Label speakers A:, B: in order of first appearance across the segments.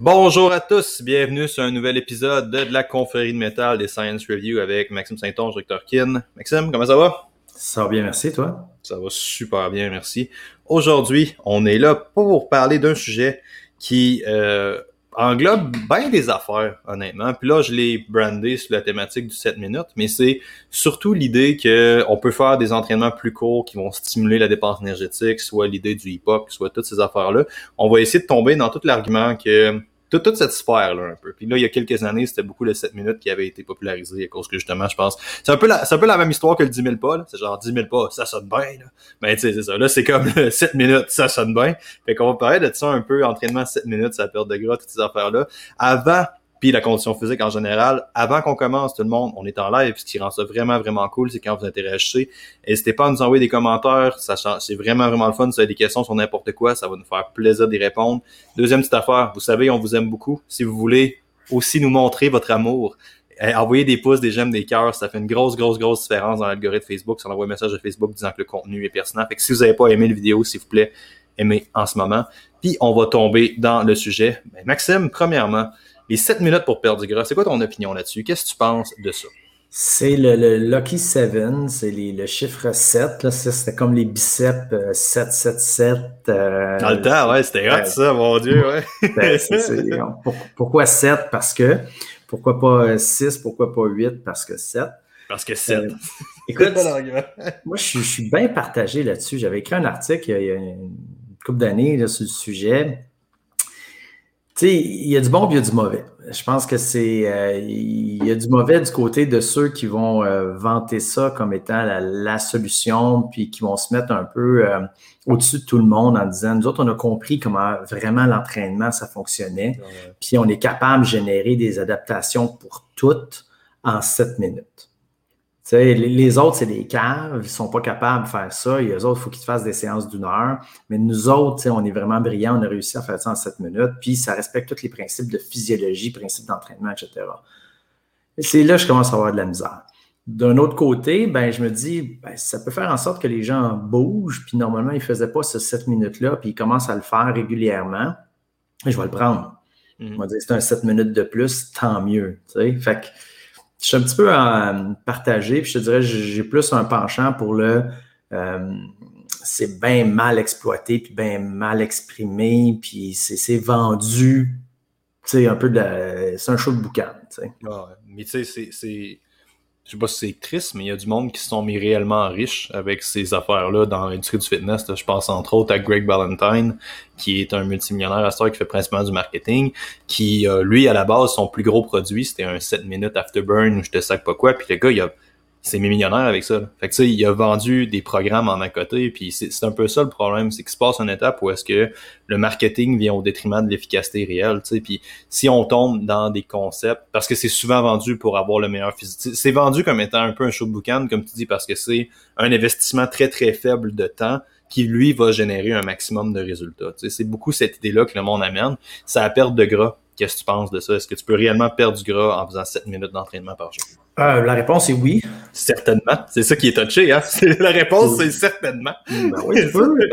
A: Bonjour à tous, bienvenue sur un nouvel épisode de, la confrérie de métal des Science Review avec Maxime Saint-Onge, Dr. Kin. Maxime, comment ça va?
B: Ça va bien, merci, toi?
A: Ça va super bien, merci. Aujourd'hui, on est là pour parler d'un sujet qui euh, englobe bien des affaires, honnêtement. Puis là, je l'ai brandé sur la thématique du 7 minutes, mais c'est surtout l'idée qu'on peut faire des entraînements plus courts qui vont stimuler la dépense énergétique, soit l'idée du hip-hop, soit toutes ces affaires-là. On va essayer de tomber dans tout l'argument que toute, cette sphère-là, un peu. Puis là, il y a quelques années, c'était beaucoup le 7 minutes qui avait été popularisé à cause que, justement, je pense, c'est un peu la, c'est un peu la même histoire que le 10 000 pas, là. C'est genre 10 000 pas, ça sonne bien, là. Mais tu sais, c'est ça. Là, c'est comme 7 minutes, ça sonne bien. Fait qu'on va parler de ça un peu, entraînement 7 minutes, ça perte de gras, toutes ces affaires-là. Avant puis la condition physique en général. Avant qu'on commence, tout le monde, on est en live. Ce qui rend ça vraiment, vraiment cool, c'est quand vous interagissez. N'hésitez pas à nous envoyer des commentaires. C'est vraiment, vraiment le fun. Si vous avez des questions sur n'importe quoi, ça va nous faire plaisir d'y répondre. Deuxième petite affaire, vous savez, on vous aime beaucoup. Si vous voulez aussi nous montrer votre amour, eh, envoyez des pouces, des j'aime, des cœurs, ça fait une grosse, grosse, grosse différence dans l'algorithme Facebook. Ça envoie un message à Facebook disant que le contenu est pertinent. Fait que si vous n'avez pas aimé la vidéo, s'il vous plaît, aimez en ce moment. Puis on va tomber dans le sujet. Ben, Maxime, premièrement, les 7 minutes pour perdre du gras, c'est quoi ton opinion là-dessus? Qu'est-ce que tu penses de ça?
B: C'est le, Lucky 7, c'est le chiffre 7. C'était comme les biceps 7, 7, 7.
A: Dans le temps, ouais, c'était hot ça, mon Dieu, ouais.
B: Ben, pourquoi 7? Parce que. Pourquoi pas 6? Pourquoi pas 8? Parce que 7.
A: Parce que 7. Euh,
B: écoute, moi, je, suis bien partagé là-dessus. J'avais écrit un article il y a, une couple d'années sur le sujet. Tu sais, il y a du bon et il y a du mauvais. Je pense que c'est. Euh, il y a du mauvais du côté de ceux qui vont euh, vanter ça comme étant la, solution, puis qui vont se mettre un peu euh, au-dessus de tout le monde en disant Nous autres, on a compris comment vraiment l'entraînement, ça fonctionnait, puis on est capable de générer des adaptations pour toutes en sept minutes les autres, c'est des caves, ils sont pas capables de faire ça. Et eux autres, il faut qu'ils fassent des séances d'une heure. Mais nous autres, on est vraiment brillants, on a réussi à faire ça en sept minutes. Puis ça respecte tous les principes de physiologie, principes d'entraînement, etc. Et c'est là que je commence à avoir de la misère. D'un autre côté, ben, je me dis, ben, ça peut faire en sorte que les gens bougent, puis normalement, ils ne faisaient pas ce 7 minutes-là, puis ils commencent à le faire régulièrement. Et je vais le prendre. On va dire, c'est un 7 minutes de plus, tant mieux. Fait que je suis un petit peu partagé, puis je te dirais, j'ai plus un penchant pour le euh, c'est bien mal exploité, puis bien mal exprimé, puis c'est vendu. Tu sais, un peu de. C'est un show de boucan, sais.
A: mais tu sais, c'est je sais pas si c'est triste, mais il y a du monde qui se sont mis réellement riches avec ces affaires-là dans l'industrie du fitness. Je pense entre autres à Greg Valentine, qui est un multimillionnaire à ce qui fait principalement du marketing, qui, lui, à la base, son plus gros produit, c'était un 7 minutes afterburn, je te sais pas quoi, puis le gars, il a c'est mes millionnaire avec ça. Fait que tu sais, il a vendu des programmes en à côté, puis c'est un peu ça le problème, c'est qu'il se passe une étape où est-ce que le marketing vient au détriment de l'efficacité réelle, tu sais, puis si on tombe dans des concepts, parce que c'est souvent vendu pour avoir le meilleur physique, c'est vendu comme étant un peu un show de boucan, comme tu dis, parce que c'est un investissement très très faible de temps qui lui va générer un maximum de résultats. Tu sais, c'est beaucoup cette idée-là que le monde amène, c'est la perte de gras. Qu'est-ce que tu penses de ça? Est-ce que tu peux réellement perdre du gras en faisant 7 minutes d'entraînement par jour?
B: Euh, la réponse est oui.
A: Certainement. C'est ça qui est touché. Hein? La réponse, c'est certainement.
B: Ben oui.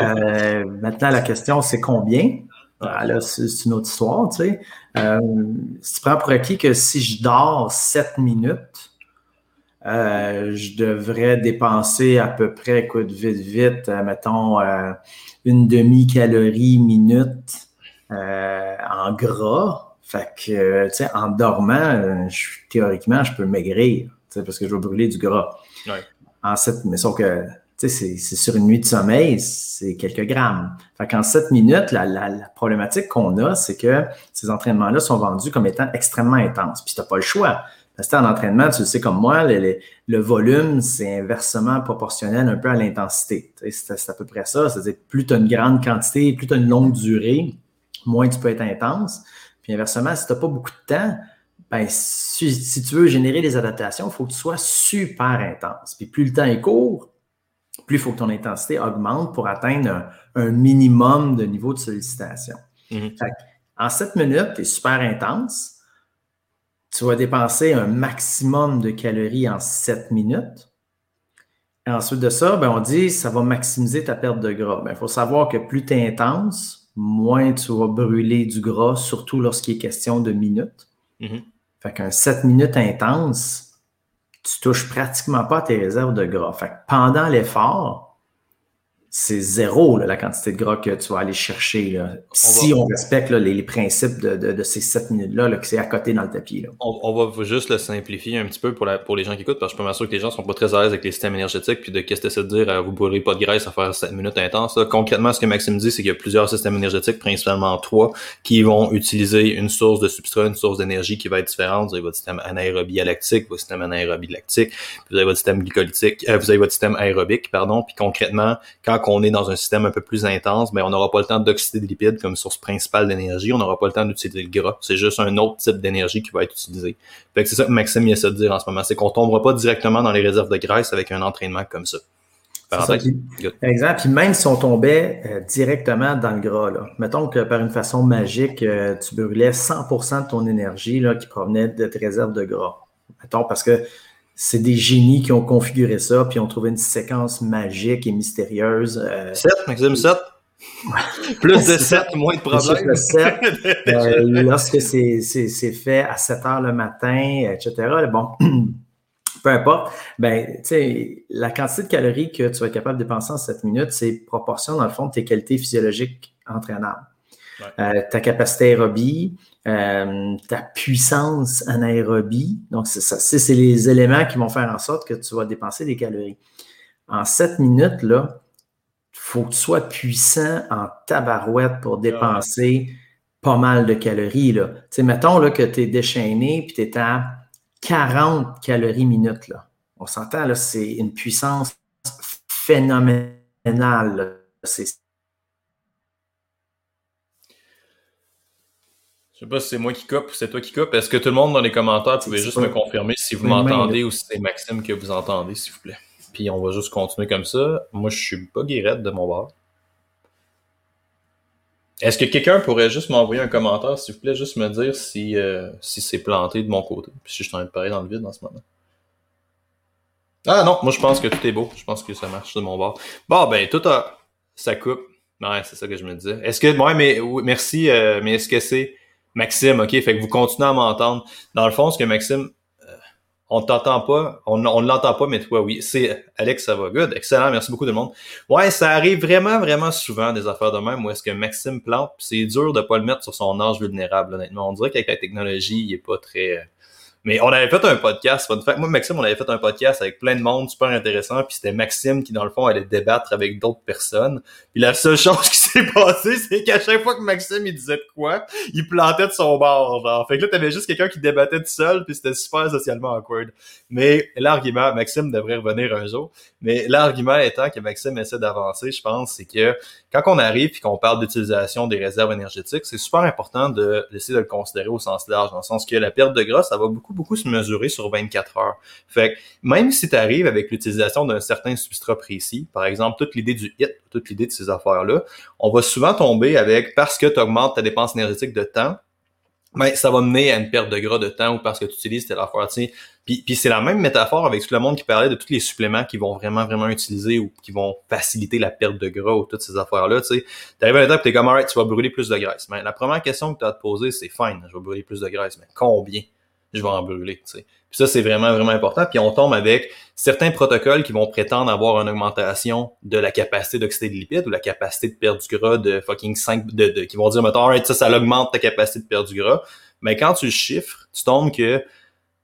B: Euh, maintenant, la question, c'est combien? Ah, là, c'est une autre histoire. Tu sais. Euh, si tu prends pour acquis que si je dors 7 minutes, je devrais dépenser à peu près, écoute, vite, vite, mettons, une demi-calorie minute en gras fait que, euh, tu sais, en dormant, euh, théoriquement, je peux maigrir, parce que je vais brûler du gras. En sept, mais sauf que, tu sais, c'est sur une nuit de sommeil, c'est quelques grammes. Fait qu'en sept minutes, la, la, problématique qu'on a, c'est que ces entraînements-là sont vendus comme étant extrêmement intenses. Puis tu n'as pas le choix. Parce que en entraînement, tu le sais comme moi, le, le volume, c'est inversement proportionnel un peu à l'intensité. C'est à peu près ça. C'est-à-dire, plus tu as une grande quantité, plus tu as une longue durée, moins tu peux être intense. Puis inversement, si tu n'as pas beaucoup de temps, ben, si, tu veux générer des adaptations, il faut que tu sois super intense. Puis plus le temps est court, plus il faut que ton intensité augmente pour atteindre un, minimum de niveau de sollicitation. Mm-hmm. en 7 minutes, tu es super intense. Tu vas dépenser un maximum de calories en 7 minutes. Et ensuite de ça, ben, on dit ça va maximiser ta perte de gras. Il ben, faut savoir que plus tu es intense, moins tu vas brûler du gras, surtout lorsqu'il est question de minutes.
A: Mhm.
B: Fait qu'un 7 minutes intense, tu touches pratiquement pas à tes réserves de gras. Fait que pendant l'effort, c'est zéro la quantité de gras que tu vas aller chercher. si on respecte les, principes de, ces sept minutes-là, que c'est à côté dans le tapis.
A: On, va juste le simplifier un petit peu pour, les gens qui écoutent, parce que je suis pas sûr que les gens sont pas très à l'aise avec les systèmes énergétiques, puis de qu'est-ce que c'est de dire, euh, vous brûlez pas de graisse à faire 7 minutes intenses. Concrètement, ce que Maxime dit, c'est qu'il y a plusieurs systèmes énergétiques, principalement trois, qui vont utiliser une source de substrat, une source d'énergie qui va être différente. Vous avez votre système anaérobie lactique, votre système anaérobie lactique, vous avez votre système glycolytique, euh, vous avez votre système aérobique, pardon, puis concrètement, quand qu'on est dans un système un peu plus intense, mais on n'aura pas le temps d'oxyder des lipides comme source principale d'énergie, on n'aura pas le temps d'utiliser le gras. C'est juste un autre type d'énergie qui va être utilisé. Fait que c'est ça que Maxime essaie de dire en ce moment, c'est qu'on tombera pas directement dans les réserves de graisse avec un entraînement comme ça.
B: exact. Puis même si on tombait euh, directement dans le gras, là, mettons que par une façon magique, euh, tu brûlais 100% de ton énergie là, qui provenait de tes réserves de gras. Mettons parce que c'est des génies qui ont configuré ça, puis ont trouvé une séquence magique et mystérieuse.
A: 7, euh, Maxime, 7. Plus de 7, moins de problèmes. Plus de 7.
B: Euh, lorsque c'est fait à 7 heures le matin, etc. Bon, peu importe. Ben, la quantité de calories que tu vas être capable de dépenser en 7 minutes, c'est proportion, dans le fond, de tes qualités physiologiques entraînables. Euh, ta capacité aérobie, euh, ta puissance anaérobie. Donc, c'est les éléments qui vont faire en sorte que tu vas dépenser des calories. En 7 minutes, là, il faut que tu sois puissant en tabarouette pour dépenser pas mal de calories. Là. mettons là, que tu es déchaîné et tu es à 40 calories minutes. Là. On s'entend, là, c'est une puissance phénoménale. C'est
A: Je sais pas si c'est moi qui coupe ou c'est toi qui coupe. Est-ce que tout le monde dans les commentaires pouvait juste me confirmer si vous m'entendez ou si c'est Maxime que vous entendez, s'il vous plaît? Puis on va juste continuer comme ça. Moi, je suis pas guérette de mon bord. Est-ce que quelqu'un pourrait juste m'envoyer un commentaire, s'il vous plaît, juste me dire si, euh, si c'est planté de mon côté, puis si je suis en train de parler dans le vide en ce moment. Ah non, moi je pense que tout est beau. Je pense que ça marche de mon bord. Bon, ben tout a... ça coupe. Ouais, c'est ça que je me disais. Est-ce que, ouais, mais merci, euh, mais est-ce que c'est Maxime, OK, fait que vous continuez à m'entendre. Dans le fond, ce que Maxime, euh, on t'entend pas, on, ne l'entend pas, mais toi, oui. C'est Alex, ça va good. Excellent, merci beaucoup tout le monde. Ouais, ça arrive vraiment, vraiment souvent des affaires de même où est-ce que Maxime plante, c'est dur de pas le mettre sur son âge vulnérable, honnêtement. On dirait qu'avec la technologie, il est pas très euh, mais on avait fait un podcast, moi Maxime, on avait fait un podcast avec plein de monde super intéressant, puis c'était Maxime qui dans le fond allait débattre avec d'autres personnes. Puis la seule chose qui s'est passée, c'est qu'à chaque fois que Maxime il disait de quoi, il plantait de son bord, genre. Fait que là t'avais juste quelqu'un qui débattait tout seul, puis c'était super socialement awkward. Mais l'argument, Maxime devrait revenir un jour. Mais l'argument étant que Maxime essaie d'avancer, je pense, c'est que quand on arrive et qu'on parle d'utilisation des réserves énergétiques, c'est super important de d'essayer de le considérer au sens large, dans le sens que la perte de gras, ça va beaucoup beaucoup, se mesurer sur 24 heures. Fait que même si tu arrives avec l'utilisation d'un certain substrat précis, par exemple, toute l'idée du HIT, toute l'idée de ces affaires-là, on va souvent tomber avec, parce que tu augmentes ta dépense énergétique de temps, ben, ça va mener à une perte de gras de temps ou parce que tu utilises telle affaire. Puis, puis c'est la même métaphore avec tout le monde qui parlait de tous les suppléments qui vont vraiment, vraiment utiliser ou qui vont faciliter la perte de gras ou toutes ces affaires-là. Tu arrives à l'étape où tu es comme, alright, tu vas brûler plus de graisse. Mais la première question que tu as à te poser, c'est fine, je vais brûler plus de graisse, mais combien? Je vais en brûler. Tu sais. Puis ça, c'est vraiment, vraiment important. Puis on tombe avec certains protocoles qui vont prétendre avoir une augmentation de la capacité d'oxyder de lipides ou la capacité de perdre du gras de fucking 5, de, de qui vont dire, mettons, alright, ça, ça augmente ta capacité de perdre du gras. Mais quand tu le chiffres, tu tombes que,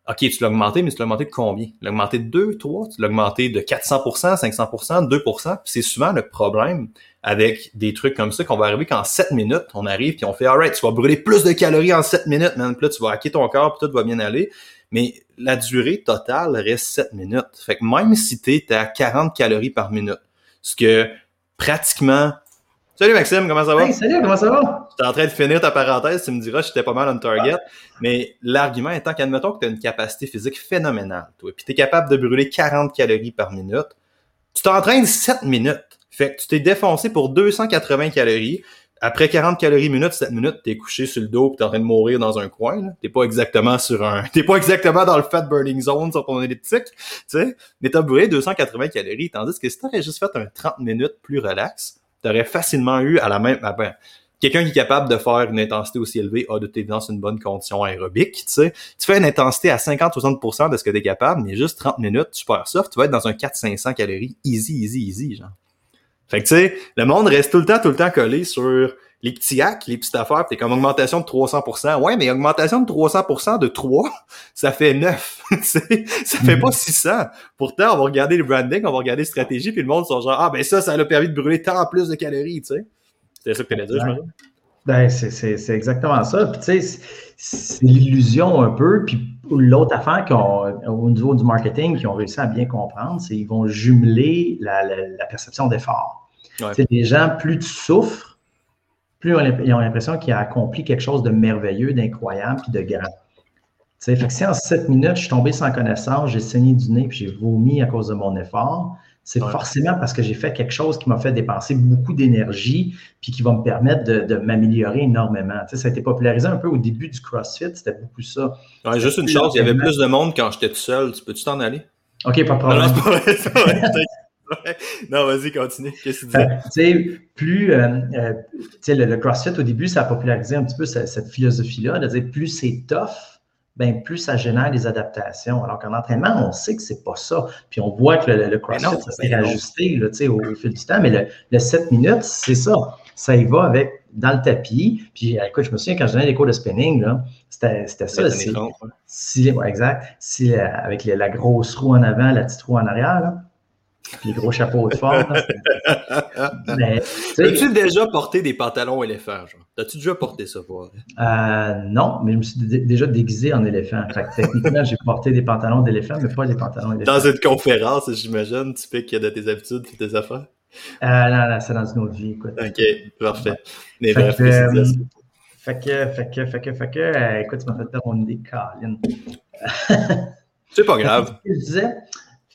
A: OK, tu l'as augmenté, mais tu l'as augmenté de combien? Tu l'as augmenté de 2, 3, tu l'as augmenté de 400%, 500%, 2%. c'est souvent le problème avec des trucs comme ça qu'on va arriver qu'en 7 minutes, on arrive puis on fait alright, tu vas brûler plus de calories en 7 minutes, man. Puis là, tu vas hacker ton corps, puis tout va bien aller. Mais la durée totale reste 7 minutes. Fait que même si tu es à 40 calories par minute, ce que pratiquement Salut Maxime, comment ça va?
B: Hey, salut, comment ça va?
A: J'étais en train de finir ta parenthèse, tu me diras j'étais pas mal on target, mais l'argument étant qu'admettons que tu as une capacité physique phénoménale, toi, puis tu es capable de brûler 40 calories par minute, tu t'entraînes 7 minutes. Fait que tu t'es défoncé pour 280 calories. Après 40 calories minute, 7 minutes, t'es couché sur le dos et t'es en train de mourir dans un coin. T'es pas exactement sur un. T'es pas exactement dans le fat burning zone sur ton elliptique. Tu sais. Mais t'as brûlé 280 calories. Tandis que si t'aurais juste fait un 30 minutes plus relax, t'aurais facilement eu à la même. Ah ben, quelqu'un qui est capable de faire une intensité aussi élevée a de toute évidence une bonne condition aérobique, tu sais. Tu fais une intensité à 50-60% de ce que tu es capable, mais juste 30 minutes, super soft, tu vas être dans un 400-500 calories, easy, easy, easy, genre. Fait que tu sais, le monde reste tout le temps, tout le temps collé sur les petits hacks, les petites affaires, t'es comme augmentation de 300%. Ouais, mais augmentation de 300% de 3, ça fait 9. ça fait pas 600. Pourtant, on va regarder le branding, on va regarder les stratégies, puis le monde sont genre, ah ben ça, ça a permis de brûler tant plus de calories, tu sais. C'est ça que tu allais dire, je
B: Ben, c'est exactement ça. Puis, tu sais, c'est l'illusion un peu. Puis, l'autre affaire au niveau du marketing, qui ont réussi à bien comprendre, c'est qu'ils vont jumeler la, la, perception d'effort. Ouais. Les gens, plus tu souffres, plus ils ont l'impression qu'ils ont accompli quelque chose de merveilleux, d'incroyable, puis de grand. Fait que si en sept minutes, je suis tombé sans connaissance, j'ai saigné du nez, puis j'ai vomi à cause de mon effort, c'est forcément parce que j'ai fait quelque chose qui m'a fait dépenser beaucoup d'énergie puis qui va me permettre de, m'améliorer énormément. Tu sais, ça a été popularisé un peu au début du CrossFit, c'était beaucoup ça.
A: Ouais, juste une chose, il y avait plus de monde quand j'étais tout seul. Tu peux-tu t'en aller?
B: OK, pas de problème.
A: Non, vas-y, continue. Qu'est-ce que tu dis?
B: tu sais, plus, euh, euh, le, CrossFit, au début, ça a popularisé un petit peu cette, cette philosophie-là, de dire plus c'est tough, ben plus ça génère des adaptations. Alors qu'en entraînement, on sait que c'est pas ça. Puis on voit que le, CrossFit, ça s'est ajusté au, au, fil du temps, mais le, 7 minutes, c'est ça. Ça y va avec dans le tapis. Puis écoute, je me souviens quand je donnais des cours de spinning, c'était ça. Si, exact. Si, euh, avec la grosse roue en avant, la petite roue en arrière, là, les gros chapeaux de forme.
A: As-tu déjà porté des pantalons éléphants? As-tu déjà porté ça pour
B: euh, Non, mais je me suis déjà déguisé en éléphant. techniquement, j'ai porté des pantalons d'éléphant, mais pas des pantalons éléphants.
A: Dans une conférence, j'imagine, tu fais qu'il y a de tes habitudes et tes affaires?
B: Euh, non, non, c'est dans une autre vie. Écoute.
A: OK, parfait.
B: Mais fait, bref, que, euh, fait que, fait que, fait que, fait que, euh, écoute, tu m'as fait perdre mon idée, Colin.
A: c'est pas grave.
B: je disais,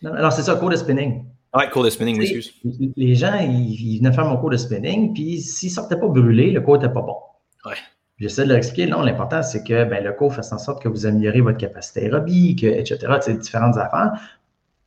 B: alors c'est ça, cours de spinning.
A: Ouais, cours de spinning.
B: Les gens, ils, venaient faire mon cours de spinning, puis s'ils ne sortaient pas brûlés, le cours n'était pas bon.
A: Ouais.
B: J'essaie de leur expliquer, non, l'important, c'est que ben, le cours fasse en sorte que vous améliorez votre capacité aérobique, etc., différentes affaires.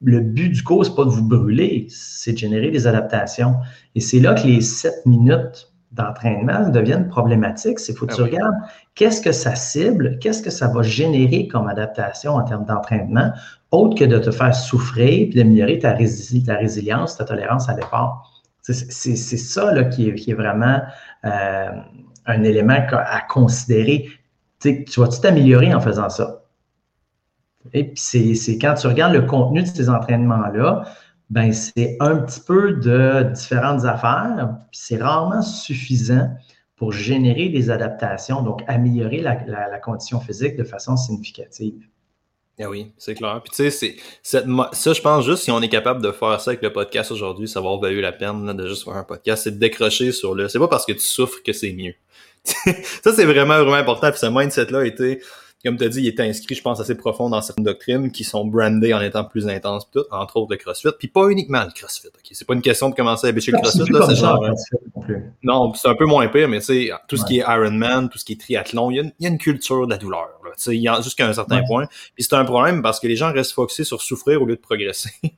B: Le but du cours, ce n'est pas de vous brûler, c'est de générer des adaptations. Et c'est là que les sept minutes d'entraînement deviennent problématiques. C'est faut que ah tu regardes qu'est-ce que ça cible, qu'est-ce que ça va générer comme adaptation en termes d'entraînement, autre que de te faire souffrir et d'améliorer ta, résilience, ta tolérance à l'effort. C'est ça qui, est, vraiment euh, un élément à considérer. tu vas-tu t'améliorer en faisant ça? Et puis, c'est quand tu regardes le contenu de ces entraînements-là, ben c'est un petit peu de différentes affaires, c'est rarement suffisant pour générer des adaptations, donc améliorer la, condition physique de façon significative.
A: Ah oui, c'est clair. Puis tu sais, ça, je pense juste si on est capable de faire ça avec le podcast aujourd'hui, ça va avoir valu la peine de juste faire un podcast, c'est de décrocher sur le. C'est pas parce que tu souffres que c'est mieux. ça, c'est vraiment, vraiment important. Puis ce mindset-là a été comme tu as dit, il est inscrit, je pense, assez profond dans certaines doctrines qui sont brandées en étant plus intenses, tout, entre autres le CrossFit, puis pas uniquement le CrossFit. ok? C'est pas une question de commencer à bêcher le CrossFit, là, c'est genre. Non, c'est un peu moins pire, mais tu sais, tout ce qui est Ironman, tout ce qui est triathlon, il y a une, culture de la douleur, tu sais, jusqu'à un certain point. Puis c'est un problème parce que les gens restent focusés sur souffrir au lieu de progresser. tu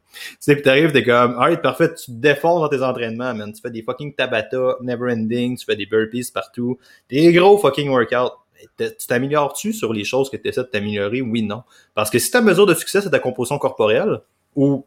A: sais, puis t'arrives, t'es comme, alright, parfait, tu te défonces dans tes entraînements, man. Tu fais des fucking Tabata, never ending, tu fais des burpees partout, des gros fucking workouts tu t'améliores-tu sur les choses que tu essaies de t'améliorer? Oui, non. Parce que si ta mesure de succès, c'est ta composition corporelle, ou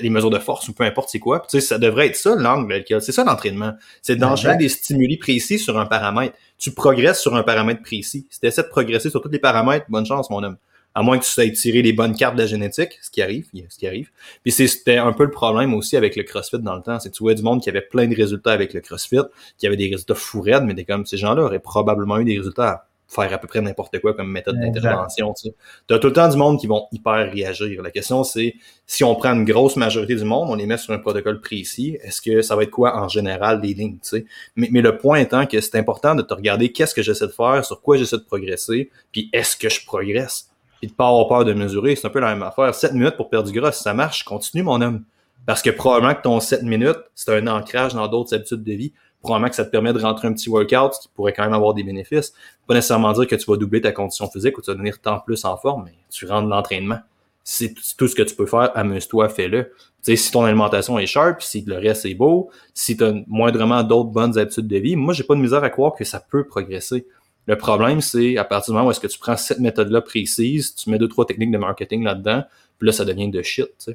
A: les mesures de force, ou peu importe c'est quoi, tu sais, ça devrait être ça l'angle, c'est ça l'entraînement. C'est d'enchaîner des stimuli précis sur un paramètre. Tu progresses sur un paramètre précis. Si tu essaies de progresser sur tous les paramètres, bonne chance, mon homme. À moins que tu saches tirer les bonnes cartes de la génétique, ce qui arrive, ce qui arrive. Puis c'était un peu le problème aussi avec le CrossFit dans le temps. C'est que tu vois du monde qui avait plein de résultats avec le CrossFit, qui avait des résultats fou mais des comme ces gens-là auraient probablement eu des résultats faire à peu près n'importe quoi comme méthode d'intervention. Tu as tout le temps du monde qui vont hyper réagir. La question, c'est si on prend une grosse majorité du monde, on les met sur un protocole précis, est-ce que ça va être quoi en général les lignes? Tu sais? mais, mais le point étant que c'est important de te regarder qu'est-ce que j'essaie de faire, sur quoi j'essaie de progresser, puis est-ce que je progresse? Puis de pas avoir peur de mesurer, c'est un peu la même affaire. 7 minutes pour perdre du gras, si ça marche, continue mon homme. Parce que probablement que ton 7 minutes, c'est un ancrage dans d'autres habitudes de vie probablement que ça te permet de rentrer un petit workout qui pourrait quand même avoir des bénéfices. Pas nécessairement dire que tu vas doubler ta condition physique ou tu vas devenir tant plus en forme, mais tu rentres l'entraînement. c'est tout ce que tu peux faire, amuse-toi, fais-le. si ton alimentation est sharp, si le reste est beau, si tu as moindrement d'autres bonnes habitudes de vie, moi, j'ai pas de misère à croire que ça peut progresser. Le problème, c'est à partir du moment où est-ce que tu prends cette méthode-là précise, tu mets deux, trois techniques de marketing là-dedans, puis là, ça devient de shit.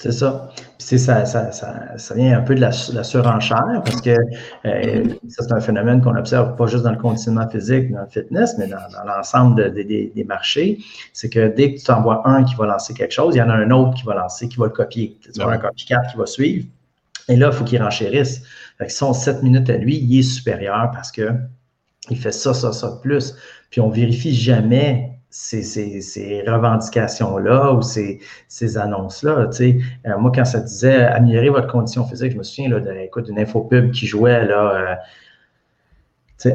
B: C'est ça. Puis ça, ça, ça, ça, vient un peu de la, surenchère parce que euh, ça, c'est un phénomène qu'on observe pas juste dans le conditionnement physique, dans le fitness, mais dans, l'ensemble des marchés. C'est que dès que tu en vois un qui va lancer quelque chose, il y en a un autre qui va lancer, qui va le copier. Tu vois un copycat qui va suivre. Et là, il faut qu'il renchérisse. Fait que son 7 minutes à lui, il est supérieur parce que il fait ça, ça, ça de plus. Puis on vérifie jamais ces, revendications-là ou ces, annonces-là. Euh, moi, quand ça disait améliorer votre condition physique, je me souviens d'une infopub qui jouait là. Euh,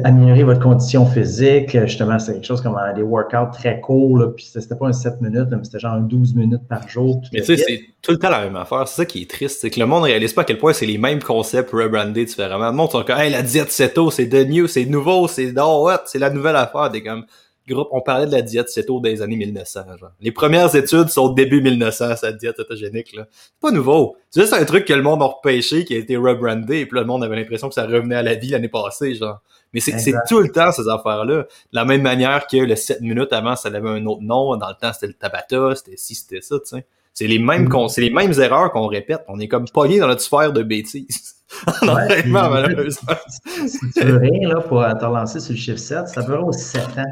B: améliorer votre condition physique, justement, c'est quelque chose comme des workouts très courts, là, puis c'était pas un 7 minutes, mais c'était genre 12 minutes par jour.
A: Mais tu sais, c'est tout le temps la même affaire. C'est ça qui est triste, c'est que le monde ne réalise pas à quel point c'est les mêmes concepts rebrandés différemment. Le monde sont comme, hey, la diète tôt, c'est de new, c'est nouveau, c'est oh, c'est la nouvelle affaire. Des comme, groupe, on parlait de la diète céto des années 1900. Genre. Les premières études sont au début 1900, cette diète cétogénique. là. C'est pas nouveau. C'est juste un truc que le monde a repêché, qui a été rebrandé, et puis là, le monde avait l'impression que ça revenait à la vie l'année passée. genre. Mais c'est tout le temps, ces affaires-là. De la même manière que le 7 minutes avant, ça avait un autre nom. Dans le temps, c'était le tabata, c'était ci, c'était ça, tu sais. C'est les mêmes mm. c'est les mêmes erreurs qu'on répète. On est comme pogné dans notre sphère de bêtises.
B: ouais, malheureusement. Si tu veux rien là, pour te relancer sur le chiffre 7, ça peut aussi 7 ans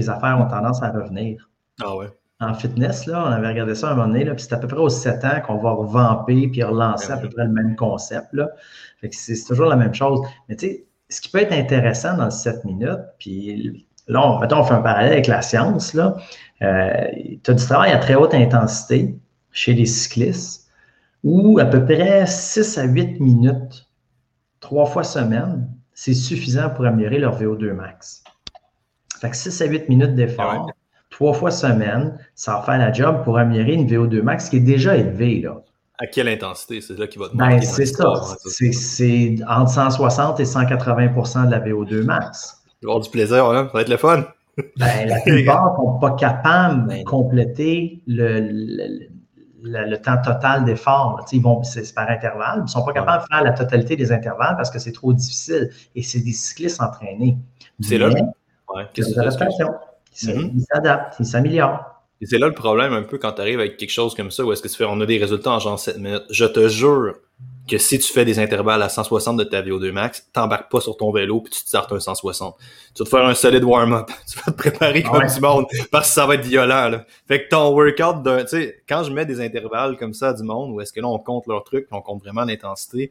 B: les affaires ont tendance à revenir.
A: Ah ouais.
B: En fitness, là, on avait regardé ça à un moment donné, puis c'est à peu près aux 7 ans qu'on va revamper puis relancer à peu près le même concept. Là. c'est toujours la même chose. Mais tu sais, ce qui peut être intéressant dans 7 minutes, puis là, on, mettons, on fait un parallèle avec la science, là. Euh, tu as du travail à très haute intensité chez les cyclistes, où à peu près 6 à 8 minutes, trois fois semaine, c'est suffisant pour améliorer leur VO2 max. Fait que 6 à 8 minutes d'effort, trois fois semaine, ça va faire la job pour améliorer une VO2 max qui est déjà élevée. Là.
A: À quelle intensité? C'est là qui va te
B: ben, C'est ça. C'est entre 160 et 180% de la VO2 max.
A: Il va avoir du plaisir, hein? ça va être le fun.
B: Ben, la plupart ne sont pas capables de ben, compléter le, le, temps total d'effort. Ils vont, c'est par intervalle. Ils ne sont pas capables de faire la totalité des intervalles parce que c'est trop difficile. Et c'est des cyclistes entraînés.
A: C'est là.
B: Ouais, des adaptations. Mhm. Ils s'adaptent, ils s'améliorent.
A: Et c'est là le problème un peu quand tu arrives avec quelque chose comme ça, où est-ce que tu fais, on a des résultats en genre 7 minutes. Je te jure que si tu fais des intervalles à 160 de ta VO2 max, t'embarques pas sur ton vélo puis tu te sortes un 160. Tu vas te faire un solide warm-up. Tu vas te préparer comme du monde parce que ça va être violent, là. Fait que ton workout d'un, tu sais, quand je mets des intervalles comme ça à du monde, où est-ce que là, on compte leur truc, on compte vraiment l'intensité,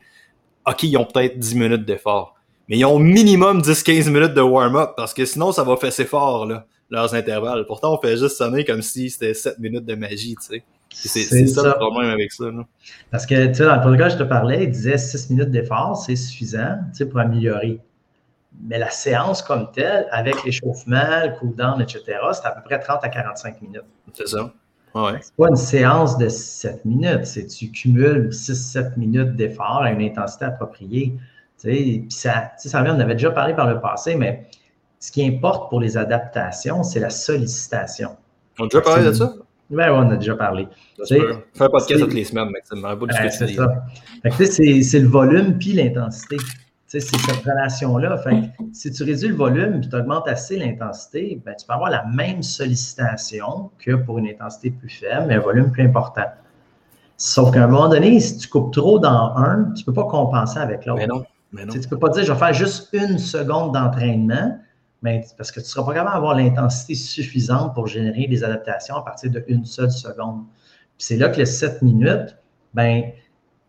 A: ok, ils ont peut-être 10 minutes d'effort mais ils ont minimum 10-15 minutes de warm-up parce que sinon, ça va fesser fort, là, leurs intervalles. Pourtant, on fait juste sonner comme si c'était 7 minutes de magie, tu sais. C'est ça, le problème avec ça. Là.
B: Parce que, tu sais, dans le protocole je te parlais, il disait 6 minutes d'effort, c'est suffisant, tu sais, pour améliorer. Mais la séance comme telle, avec l'échauffement, le cool-down, etc., c'est à peu près 30 à 45 minutes.
A: C'est ça. Ouais.
B: C'est pas une séance de 7 minutes, c'est tu cumules 6-7 minutes d'effort à une intensité appropriée. Puis ça, ça on avait déjà parlé par le passé, mais ce qui importe pour les adaptations, c'est la sollicitation.
A: On a déjà parlé de ça?
B: Oui, on a déjà parlé.
A: Fais un podcast toutes les semaines, Maxime.
B: c'est ça. C'est le volume puis l'intensité. C'est cette relation-là. si tu réduis le volume et tu augmentes assez l'intensité, ben, tu peux avoir la même sollicitation que pour une intensité plus faible, mais un volume plus important. Sauf qu'à un moment donné, si tu coupes trop dans un, tu ne peux pas compenser avec l'autre.
A: Mais non. Tu
B: ne peux pas dire, je vais faire juste une seconde d'entraînement, mais parce que tu ne seras pas capable d'avoir l'intensité suffisante pour générer des adaptations à partir d'une seule seconde. c'est là que les 7 minutes, ben,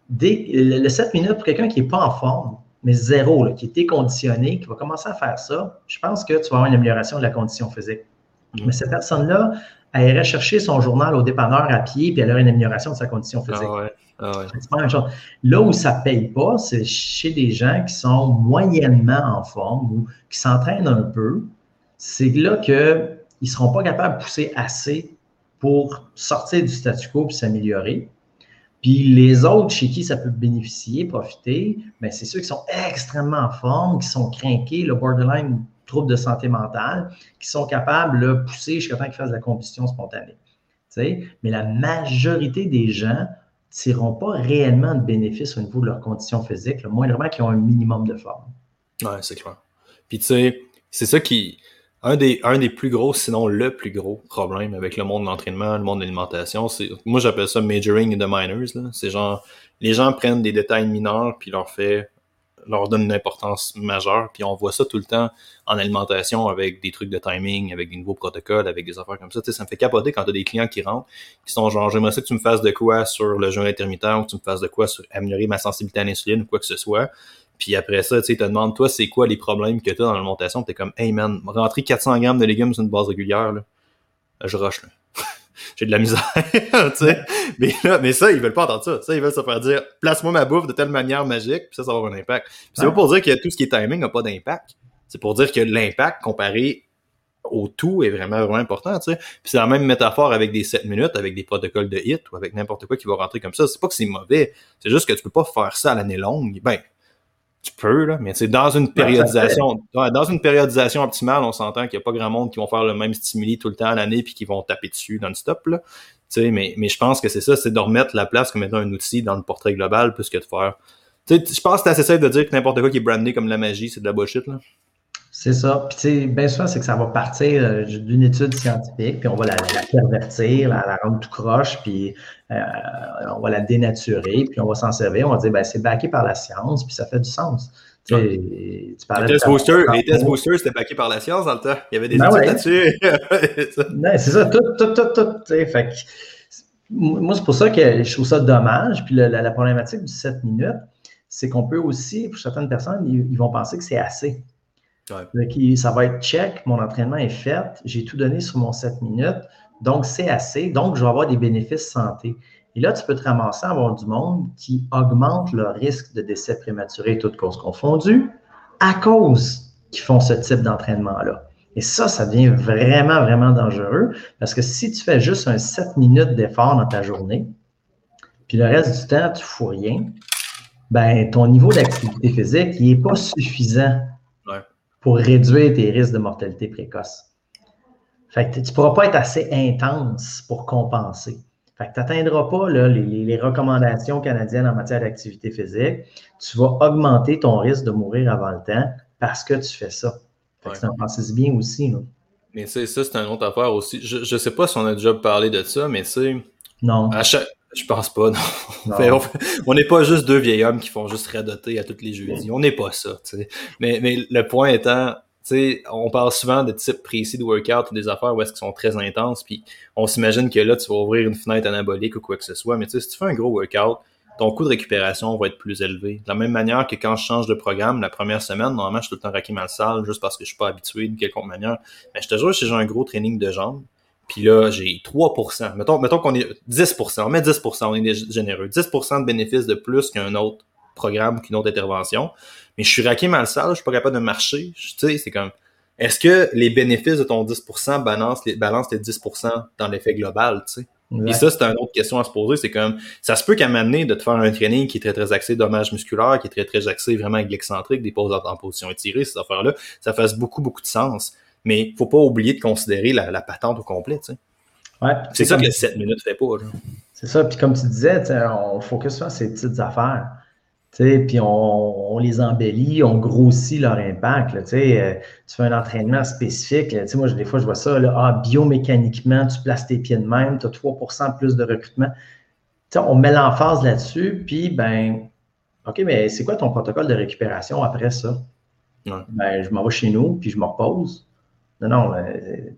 B: dès, le 7 minutes pour quelqu'un qui n'est pas en forme, mais zéro, qui est déconditionné, qui va commencer à faire ça, je pense que tu vas avoir une amélioration de la condition physique. Mais cette personne-là, elle irait chercher son journal au dépanneur à pied, puis elle aurait une amélioration de sa condition physique. Ah
A: ah
B: Là où ça ne paye pas, c'est chez des gens qui sont moyennement en forme ou qui s'entraînent un peu. C'est là qu'ils ne seront pas capables de pousser assez pour sortir du statu quo et s'améliorer. Puis les autres chez qui ça peut bénéficier, profiter, ben c'est ceux qui sont extrêmement en forme, qui sont craqués, le borderline de santé mentale, qui sont capables de pousser jusqu'à temps qu'ils fassent la combustion spontanée. Mais la majorité des gens tireront pas réellement de bénéfices au niveau de leurs conditions physiques, le moindrement qui ont un minimum de forme.
A: Ouais, c'est clair. Puis tu sais, c'est ça qui. Un des, un des plus gros, sinon le plus gros problème avec le monde de l'entraînement, le monde de l'alimentation, c'est. Moi j'appelle ça majoring in the minors. C'est genre les gens prennent des détails mineurs puis leur fait leur donne une importance majeure. Puis on voit ça tout le temps en alimentation avec des trucs de timing, avec des nouveaux protocoles, avec des affaires comme ça. Tu sais, ça me fait capoter quand tu as des clients qui rentrent, qui sont genre, j'aimerais ça que tu me fasses de quoi sur le jeûne intermittent ou que tu me fasses de quoi sur améliorer ma sensibilité à l'insuline ou quoi que ce soit. Puis après ça, tu sais, te demandes, toi, c'est quoi les problèmes que tu as dans l'alimentation? Tu es comme, hey man, rentrer 400 grammes de légumes sur une base régulière, là, je rush, là. J'ai de la misère, tu sais. Mais là, mais ça, ils veulent pas entendre ça. Ça, ils veulent se faire dire, place-moi ma bouffe de telle manière magique, puis ça, ça va avoir un impact. c'est pas pour dire que tout ce qui est timing n'a pas d'impact. C'est pour dire que l'impact comparé au tout est vraiment, vraiment important, tu sais. Puis c'est la même métaphore avec des 7 minutes, avec des protocoles de hit ou avec n'importe quoi qui va rentrer comme ça. C'est pas que c'est mauvais. C'est juste que tu peux pas faire ça à l'année longue. Ben, tu peux, là, mais c'est dans une périodisation, dans une périodisation optimale, on s'entend qu'il n'y a pas grand monde qui vont faire le même stimuli tout le temps à l'année puis qui vont taper dessus non-stop, là. Tu sais, mais, mais je pense que c'est ça, c'est de remettre la place comme étant un outil dans le portrait global plus que de faire. Tu sais, je pense que c'est assez safe de dire que n'importe quoi qui est brandé comme la magie, c'est de la bullshit, là.
B: C'est ça. Puis, tu sais, bien souvent, c'est que ça va partir euh, d'une étude scientifique, puis on va la, pervertir, la, la, rendre tout croche, puis euh, on va la dénaturer, puis on va s'en servir. On va dire, ben, c'est backé par la science, puis ça fait du sens. Tu, sais,
A: tu parlais les, tests boosters, c'était backé par la science dans le temps. Il y avait des ben études là-dessus.
B: Ben, c'est ça, tout, tout, tout, tout. Fait que, moi, c'est pour ça que je trouve ça dommage. Puis la, la problématique du 7 minutes, c'est qu'on peut aussi, pour certaines personnes, ils vont penser que c'est assez. Ça va être check, mon entraînement est fait, j'ai tout donné sur mon 7 minutes, donc c'est assez, donc je vais avoir des bénéfices santé. Et là, tu peux te ramasser à avoir du monde qui augmente le risque de décès prématuré, toutes causes confondues, à cause qu'ils font ce type d'entraînement-là. Et ça, ça devient vraiment, vraiment dangereux parce que si tu fais juste un 7 minutes d'effort dans ta journée, puis le reste du temps, tu ne fous rien, ben, ton niveau d'activité physique, il n'est pas suffisant pour réduire tes risques de mortalité précoce. Fait que tu ne pourras pas être assez intense pour compenser. Fait que tu n'atteindras pas les, recommandations canadiennes en matière d'activité physique. Tu vas augmenter ton risque de mourir avant le temps parce que tu fais ça. Fait que ça en bien aussi.
A: Mais ça, c'est une autre affaire aussi. Je ne sais pas si on a déjà parlé de ça, mais tu
B: Non.
A: À chaque, je pense pas, non. on n'est pas juste deux vieils hommes qui font juste radoter à toutes les jeudis. On n'est pas ça, tu sais. Mais, mais le point étant, tu sais, on parle souvent de types précis de workout ou des affaires où est-ce qu'ils sont très intenses, puis on s'imagine que là, tu vas ouvrir une fenêtre anabolique ou quoi que ce soit. Mais tu sais, si tu fais un gros workout, ton coût de récupération va être plus élevé. De la même manière que quand je change de programme, la première semaine, normalement, je suis tout le temps raqué mal salle juste parce que je suis pas habitué de quelque manière. Mais je te jure, si j'ai un gros training de jambes, puis là, j'ai 3%. Mettons, mettons qu'on est 10%. On met 10%, on est généreux. 10% de bénéfices de plus qu'un autre programme, qu'une autre intervention. Mais je suis raqué mal sale, je suis pas capable de marcher. Tu sais, c'est comme, est-ce que les bénéfices de ton 10% balancent les, balancent les 10% dans l'effet global, tu sais? Et ça, c'est une autre question à se poser. C'est comme, ça se peut qu'à un de te faire un training qui est très, très axé dommage musculaire, qui est très, très axé vraiment avec l'excentrique, des poses en position étirée, ces affaires-là, ça fasse beaucoup, beaucoup de sens mais il faut pas oublier de considérer la, patente au complet. c'est ça que les 7 minutes ne fait pas.
B: C'est ça. Puis comme tu disais, on focus sur ces petites affaires. Puis on, les embellit, on grossit leur impact. Là, euh, tu fais un entraînement spécifique. moi, des fois, je vois ça. Là, ah, biomécaniquement, tu places tes pieds de même, tu as 3 plus de recrutement. on met l'emphase là-dessus, puis ben, OK, mais c'est quoi ton protocole de récupération après ça? Ben, je m'en vais chez nous, puis je me repose. Non, non, euh,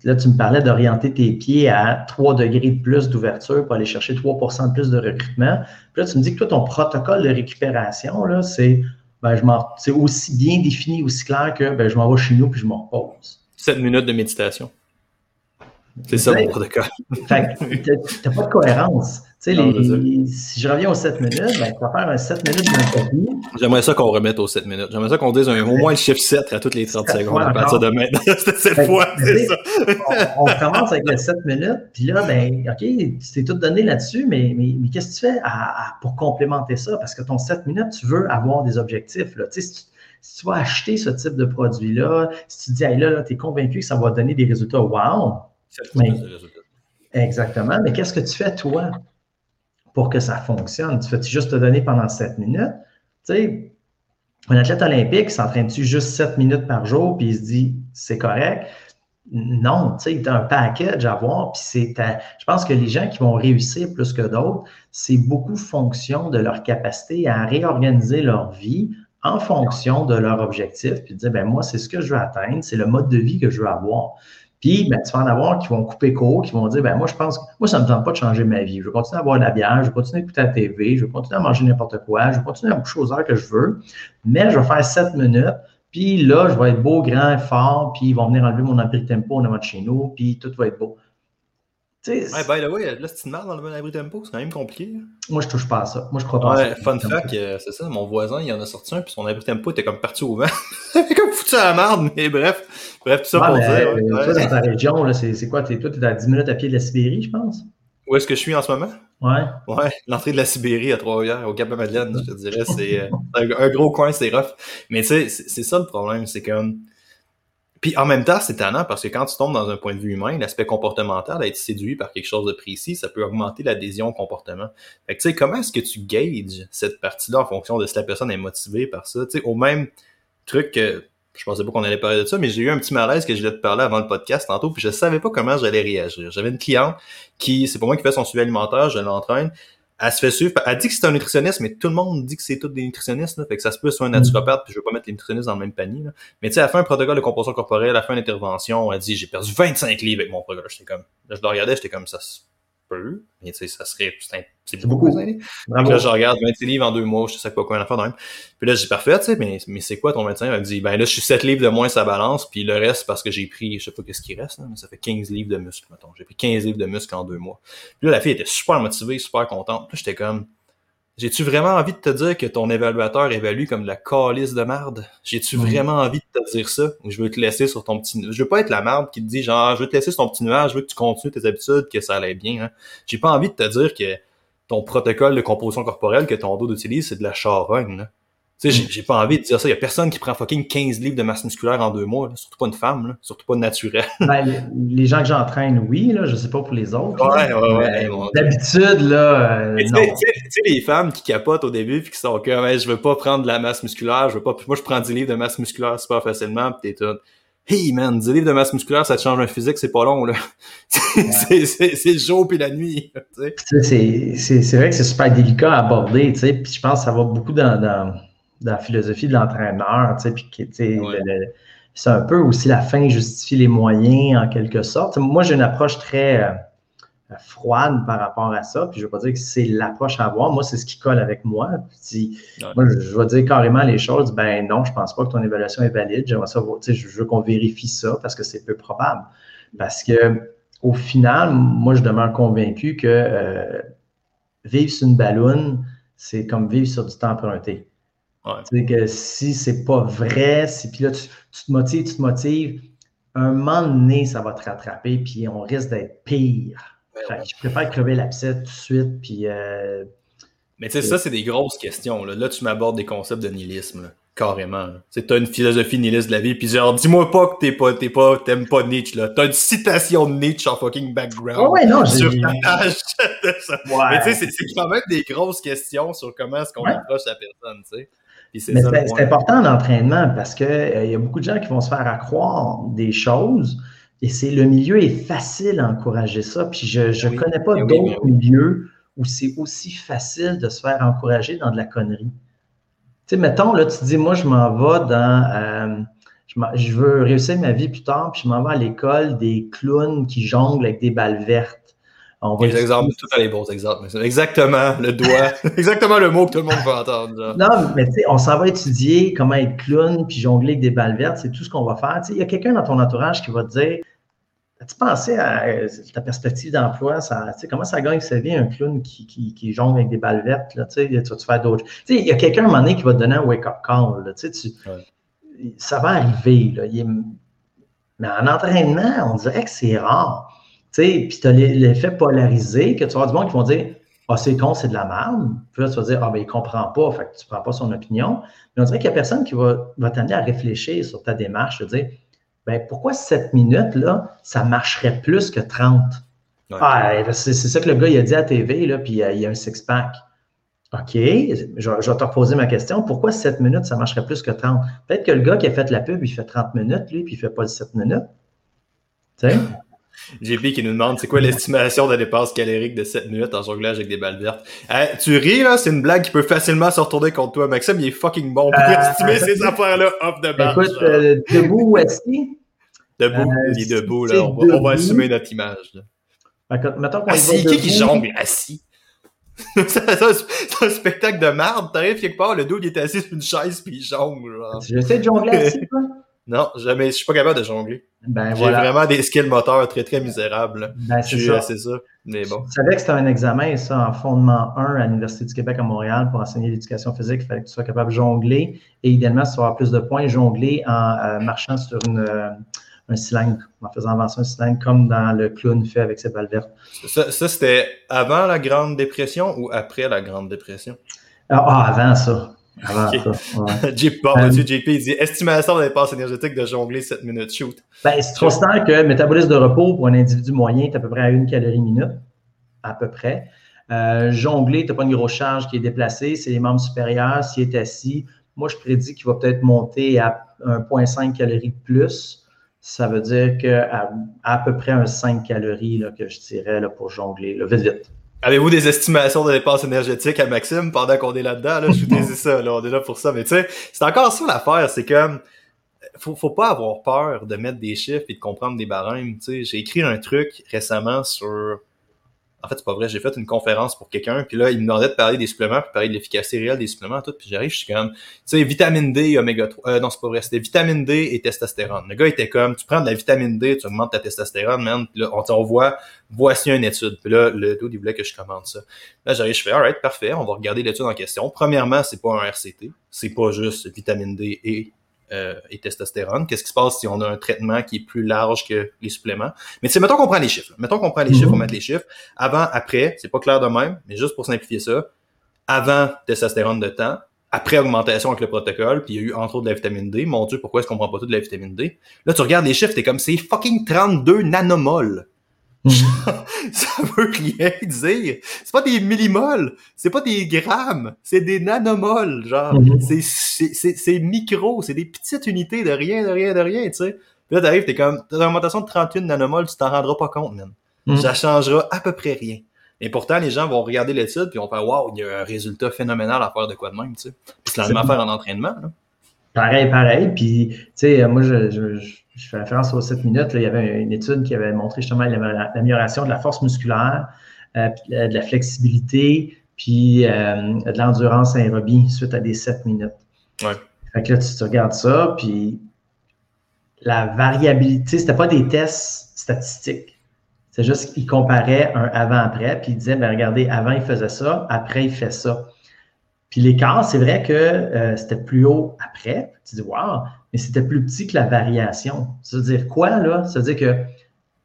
B: là, tu me parlais d'orienter tes pieds à 3 degrés de plus d'ouverture pour aller chercher 3% de plus de recrutement. Puis là, tu me dis que toi, ton protocole de récupération, là, c'est ben, c'est aussi bien défini, aussi clair que ben, je m'en vais chez nous puis je me repose.
A: 7 minutes de méditation. C'est ça mon protocole.
B: Fait que pas de cohérence. Tu sais, si je reviens aux 7 minutes, ben, tu vas faire un 7 minutes d'un tapis.
A: J'aimerais ça qu'on remette aux 7 minutes. J'aimerais ça qu'on dise un, au moins le chiffre 7 à toutes les 30 secondes à partir de maintenant. C'était 7 fois, c'est ça.
B: on, commence avec les 7 minutes, puis là, ben, OK, tu t'es tout donné là-dessus, mais, mais, mais qu'est-ce que tu fais pour complémenter ça? Parce que ton 7 minutes, tu veux avoir des objectifs. Là. Tu sais, si, tu, vas acheter ce type de produit-là, si tu dis, hey, là, là tu es convaincu que ça va donner des résultats, wow! 7 minutes de résultats Exactement. Mais qu'est-ce que tu fais, toi, pour que ça fonctionne? Tu fais-tu juste te donner pendant 7 minutes? Tu sais, un athlète olympique s'entraîne-tu juste 7 minutes par jour, puis il se dit, c'est correct? Non, tu sais, tu as un package à voir, puis c'est je pense que les gens qui vont réussir plus que d'autres, c'est beaucoup fonction de leur capacité à réorganiser leur vie en fonction de leur objectif, puis de dire, ben moi, c'est ce que je veux atteindre, c'est le mode de vie que je veux avoir. Puis, ben, tu vas en avoir qui vont couper court, qui vont dire, ben moi, je pense, moi, ça ne me tente pas de changer ma vie. Je vais continuer à boire de la bière, je vais continuer à écouter la TV, je vais continuer à manger n'importe quoi, je vais continuer à boucher aux heures que je veux, mais je vais faire 7 minutes, puis là, je vais être beau, grand, fort, puis ils vont venir enlever mon abri tempo en avant de chez nous, puis tout va être beau.
A: Ouais, by the way, là, c'est une merde dans le abri tempo, c'est quand même compliqué.
B: Moi, je touche pas à ça. Moi, je crois pas
A: ouais, à ça. Fun fact, euh, c'est ça, mon voisin, il en a sorti un, puis son abri tempo était comme parti au vent. il avait comme foutu à la merde, mais bref. Bref, tout ça pour dire.
B: Euh, toi, dans ta région, c'est quoi? Es, toi, t'es à 10 minutes à pied de la Sibérie, je pense?
A: Où est-ce que je suis en ce moment?
B: Ouais.
A: Ouais, l'entrée de la Sibérie à Trois-Rivières, au Cap-de-Madeleine, je te dirais, c'est euh, un, gros coin, c'est rough. Mais tu sais, c'est ça le problème, c'est comme... Puis en même temps, c'est étonnant parce que quand tu tombes dans un point de vue humain, l'aspect comportemental, être séduit par quelque chose de précis, ça peut augmenter l'adhésion au comportement. Fait que tu sais, comment est-ce que tu gages cette partie-là en fonction de si la personne est motivée par ça? Tu sais, au même truc que je pensais pas qu'on allait parler de ça, mais j'ai eu un petit malaise que je voulais te parler avant le podcast tantôt, puis je savais pas comment j'allais réagir. J'avais une cliente qui, c'est pour moi qui fait son suivi alimentaire, je l'entraîne. Elle se fait suivre, elle dit que c'est un nutritionniste, mais tout le monde dit que c'est tous des nutritionnistes, là, fait que ça se peut sur un naturopathe, puis je veux pas mettre les nutritionnistes dans le même panier. Là. Mais tu sais, elle fait un protocole de composition corporelle, elle fait une intervention, elle dit j'ai perdu 25 livres avec mon protocole. J'étais comme, là, je le regardais, j'étais comme ça peu, mais tu sais, ça serait, c'est beaucoup. beaucoup là, je regarde 20 livres en deux mois, je sais pas quoi faire de même. Puis là, j'ai parfait, tu sais, mais, mais c'est quoi ton médecin? Elle me dit, ben là, je suis 7 livres de moins sa balance, puis le reste, parce que j'ai pris, je sais pas qu'est-ce qui reste, mais ça fait 15 livres de muscles, mettons. J'ai pris 15 livres de muscles en deux mois. Puis là, la fille était super motivée, super contente. Puis là, j'étais comme, j'ai-tu vraiment envie de te dire que ton évaluateur évalue comme de la calice de merde? J'ai-tu vraiment envie de te dire ça? Ou je veux te laisser sur ton petit... Je veux pas être la merde qui te dit genre, je veux te laisser sur ton petit nuage, je veux que tu continues tes habitudes, que ça allait bien. Hein? J'ai pas envie de te dire que ton protocole de composition corporelle que ton dos utilise, c'est de la charogne. Là. Tu sais, j'ai pas envie de dire ça. Il y a personne qui prend fucking 15 livres de masse musculaire en deux mois. Surtout pas une femme, là. surtout pas naturelle.
B: Ben, les, gens que j'entraîne, oui. Là, je sais pas pour les autres.
A: Ouais, ouais, ouais.
B: D'habitude, là, euh,
A: Tu sais, les femmes qui capotent au début puis qui sont comme je veux pas prendre de la masse musculaire, je veux pas... Moi, je prends 10 livres de masse musculaire super facilement pis t'es tout... Hey man, 10 livres de masse musculaire, ça te change un physique, c'est pas long, là. c'est le jour puis la nuit.
B: C'est vrai que c'est super délicat à aborder, tu sais, puis je pense que ça va beaucoup dans, dans dans la philosophie de l'entraîneur, tu sais, puis c'est un peu aussi la fin justifie les moyens en quelque sorte. Moi, j'ai une approche très euh, froide par rapport à ça, puis je ne veux pas dire que c'est l'approche à avoir. Moi, c'est ce qui colle avec moi. Si, Moi, je, vais dire carrément les choses, ben non, je ne pense pas que ton évaluation est valide. J'aimerais ça, je veux qu'on vérifie ça parce que c'est peu probable. Parce que au final, moi, je demeure convaincu que euh, vivre sur une balloune, c'est comme vivre sur du temps emprunté. Sais que si c'est pas vrai, si puis là tu, te motives, tu te motives, un moment donné, ça va te rattraper, puis on risque d'être pire. Ben je préfère crever l'abcès tout de suite, puis. Euh,
A: mais tu sais, ça, c'est des grosses questions. Là, là tu m'abordes des concepts de nihilisme, carrément. Tu as une philosophie nihiliste de la vie, puis genre, dis-moi pas que t'es pas, t'es pas, t'aimes pas Nietzsche, là. T'as une citation de Nietzsche en fucking background.
B: Oh ouais, non,
A: sur ta page Mais tu sais, c'est quand même des grosses questions sur comment est-ce qu'on approche la personne, tu sais.
B: C'est important l'entraînement parce qu'il euh, y a beaucoup de gens qui vont se faire accroire des choses et c'est le milieu est facile à encourager ça. Puis je ne connais pas ben d'autres ben milieux où c'est aussi facile de se faire encourager dans de la connerie. Tu sais, mettons, là, tu dis, moi, je m'en vais dans. Euh, je, veux réussir ma vie plus tard, puis je m'en vais à l'école des clowns qui jonglent avec des balles vertes.
A: On va les exemples, tout à les bons exemples. Exactement, le doigt. exactement le mot que tout le monde veut entendre.
B: Non, mais tu sais, on s'en va étudier comment être clown puis jongler avec des balles vertes. C'est tout ce qu'on va faire. Tu sais, il y a quelqu'un dans ton entourage qui va te dire As-tu pensé à euh, ta perspective d'emploi? comment ça gagne sa vie un clown qui, qui, jongle avec des balles vertes? Là, tu, sais, tu vas te faire d'autres. Tu sais, il y a quelqu'un à un moment donné qui va te donner un wake-up call. Là, tu sais, Ça va arriver. Là. Mais en entraînement, on dirait que c'est rare puis tu as l'effet polarisé que tu vas avoir du monde qui vont dire Ah, c'est con, c'est de la merde. Puis là, tu vas dire Ah, ben, il comprend pas, fait que tu prends pas son opinion. Mais on dirait qu'il n'y a personne qui va, va t'amener à réfléchir sur ta démarche, de dire ben, pourquoi cette minute-là, ça marcherait plus que 30? Ah, c'est ça que le gars il a dit à TV, là, puis il y a un six-pack. OK, je, je, vais te reposer ma question. Pourquoi 7 minutes, ça marcherait plus que 30? Peut-être que le gars qui a fait la pub, il fait 30 minutes, lui, puis il ne fait pas 7 minutes. Tu sais?
A: JP qui nous demande c'est quoi l'estimation de dépense calorique de 7 minutes en jonglage avec des balles vertes? tu ris là, c'est une blague qui peut facilement se retourner contre toi. Maxime, il est fucking bon pour euh, estimer ces affaires-là off de base.
B: Écoute, euh, debout ou assis?
A: Debout, euh, il est debout là. On va, on va, assumer notre image. Là. assis, qui qui jongle? Assis? c'est un spectacle de merde. T'arrives quelque part, le dos il est assis sur une chaise puis il jongle.
B: J'essaie de jongler assis, quoi.
A: Non, jamais. Je suis pas capable de jongler. Ben, J'ai vraiment des skills moteurs très très misérables. Ben, c'est ça. Mais bon.
B: Tu savais que c'était un examen, ça, en fondement 1 à l'Université du Québec à Montréal pour enseigner l'éducation physique. Il fallait que tu sois capable de jongler et idéalement, si tu avoir plus de points, jongler en euh, marchant sur une, euh, un cylindre, en faisant avancer un cylindre comme dans le clown fait avec ses balles vertes.
A: Ça, ça c'était avant la Grande Dépression ou après la Grande Dépression?
B: Ah, ah avant ça. Avant
A: ça. Ouais. JP, bon, JP, il dit estimation de dépense énergétique de jongler 7 minutes. Shoot.
B: Ben, c'est trop constant que métabolisme de repos pour un individu moyen est à peu près à une calorie minute. À peu près. Euh, jongler, tu n'as pas une grosse charge qui est déplacée, c'est les membres supérieurs. S'il est assis, moi, je prédis qu'il va peut-être monter à 1,5 calories de plus ça veut dire qu'à à, peu près un 5 calories là, que je dirais là, pour jongler. Là, vite, vite.
A: Avez-vous des estimations de dépenses énergétiques à Maxime pendant qu'on est là-dedans? Là? Je vous ça, là, on est là pour ça. Mais tu sais, c'est encore ça l'affaire, c'est que faut, faut pas avoir peur de mettre des chiffres et de comprendre des barèmes. Tu sais, j'ai écrit un truc récemment sur en fait, c'est pas vrai, j'ai fait une conférence pour quelqu'un, puis là, il me demandait de parler des suppléments, puis parler de l'efficacité réelle des suppléments, tout, puis j'arrive, je suis comme, tu sais, vitamine D, oméga 3, euh, non, c'est pas vrai, c'était vitamine D et testostérone. Le gars était comme, tu prends de la vitamine D, tu augmentes ta testostérone, man, là, on, on voit, voici une étude, puis là, le tout, il voulait que je commande ça. Là, j'arrive, je fais, alright, parfait, on va regarder l'étude en question. Premièrement, c'est pas un RCT, c'est pas juste vitamine D et euh, et testostérone. Qu'est-ce qui se passe si on a un traitement qui est plus large que les suppléments? Mais c'est mettons qu'on prend les chiffres. Mettons qu'on prend les chiffres, on mhm. met les chiffres. Avant, après, c'est pas clair de même, mais juste pour simplifier ça. Avant testostérone de temps, après augmentation avec le protocole, puis il y a eu entre autres de la vitamine D. Mon Dieu, pourquoi est-ce qu'on prend pas tout de la vitamine D? Là, tu regardes les chiffres, t'es comme c'est fucking 32 nanomoles. ça veut rien dire. C'est pas des millimoles, c'est pas des grammes, c'est des nanomoles, genre. Mhm. C'est micro, c'est des petites unités de rien, de rien, de rien, tu sais. Puis là, t'arrives, t'es comme, t'as une augmentation de 31 nanomoles, tu t'en rendras pas compte, man. Mhm. Ça changera à peu près rien. Et pourtant, les gens vont regarder l'étude puis vont faire, waouh, il y a un résultat phénoménal à faire de quoi de même, tu sais. Puis c'est la même affaire en entraînement, là.
B: Pareil, pareil. Puis, tu sais, moi, je, je, je, fais référence aux 7 minutes. il y avait une étude qui avait montré justement l'amélioration de la force musculaire, euh, de la flexibilité, puis euh, de l'endurance aérobie suite à des 7 minutes.
A: Ouais.
B: Fait que là, tu, regardes ça, puis la variabilité, c'était pas des tests statistiques. C'est juste qu'il comparait un avant-après, puis il disait, ben regardez, avant il faisait ça, après il fait ça. Puis l'écart, c'est vrai que euh, c'était plus haut après. Tu dis, wow, mais c'était plus petit que la variation. Ça veut dire quoi, là? Ça veut dire que,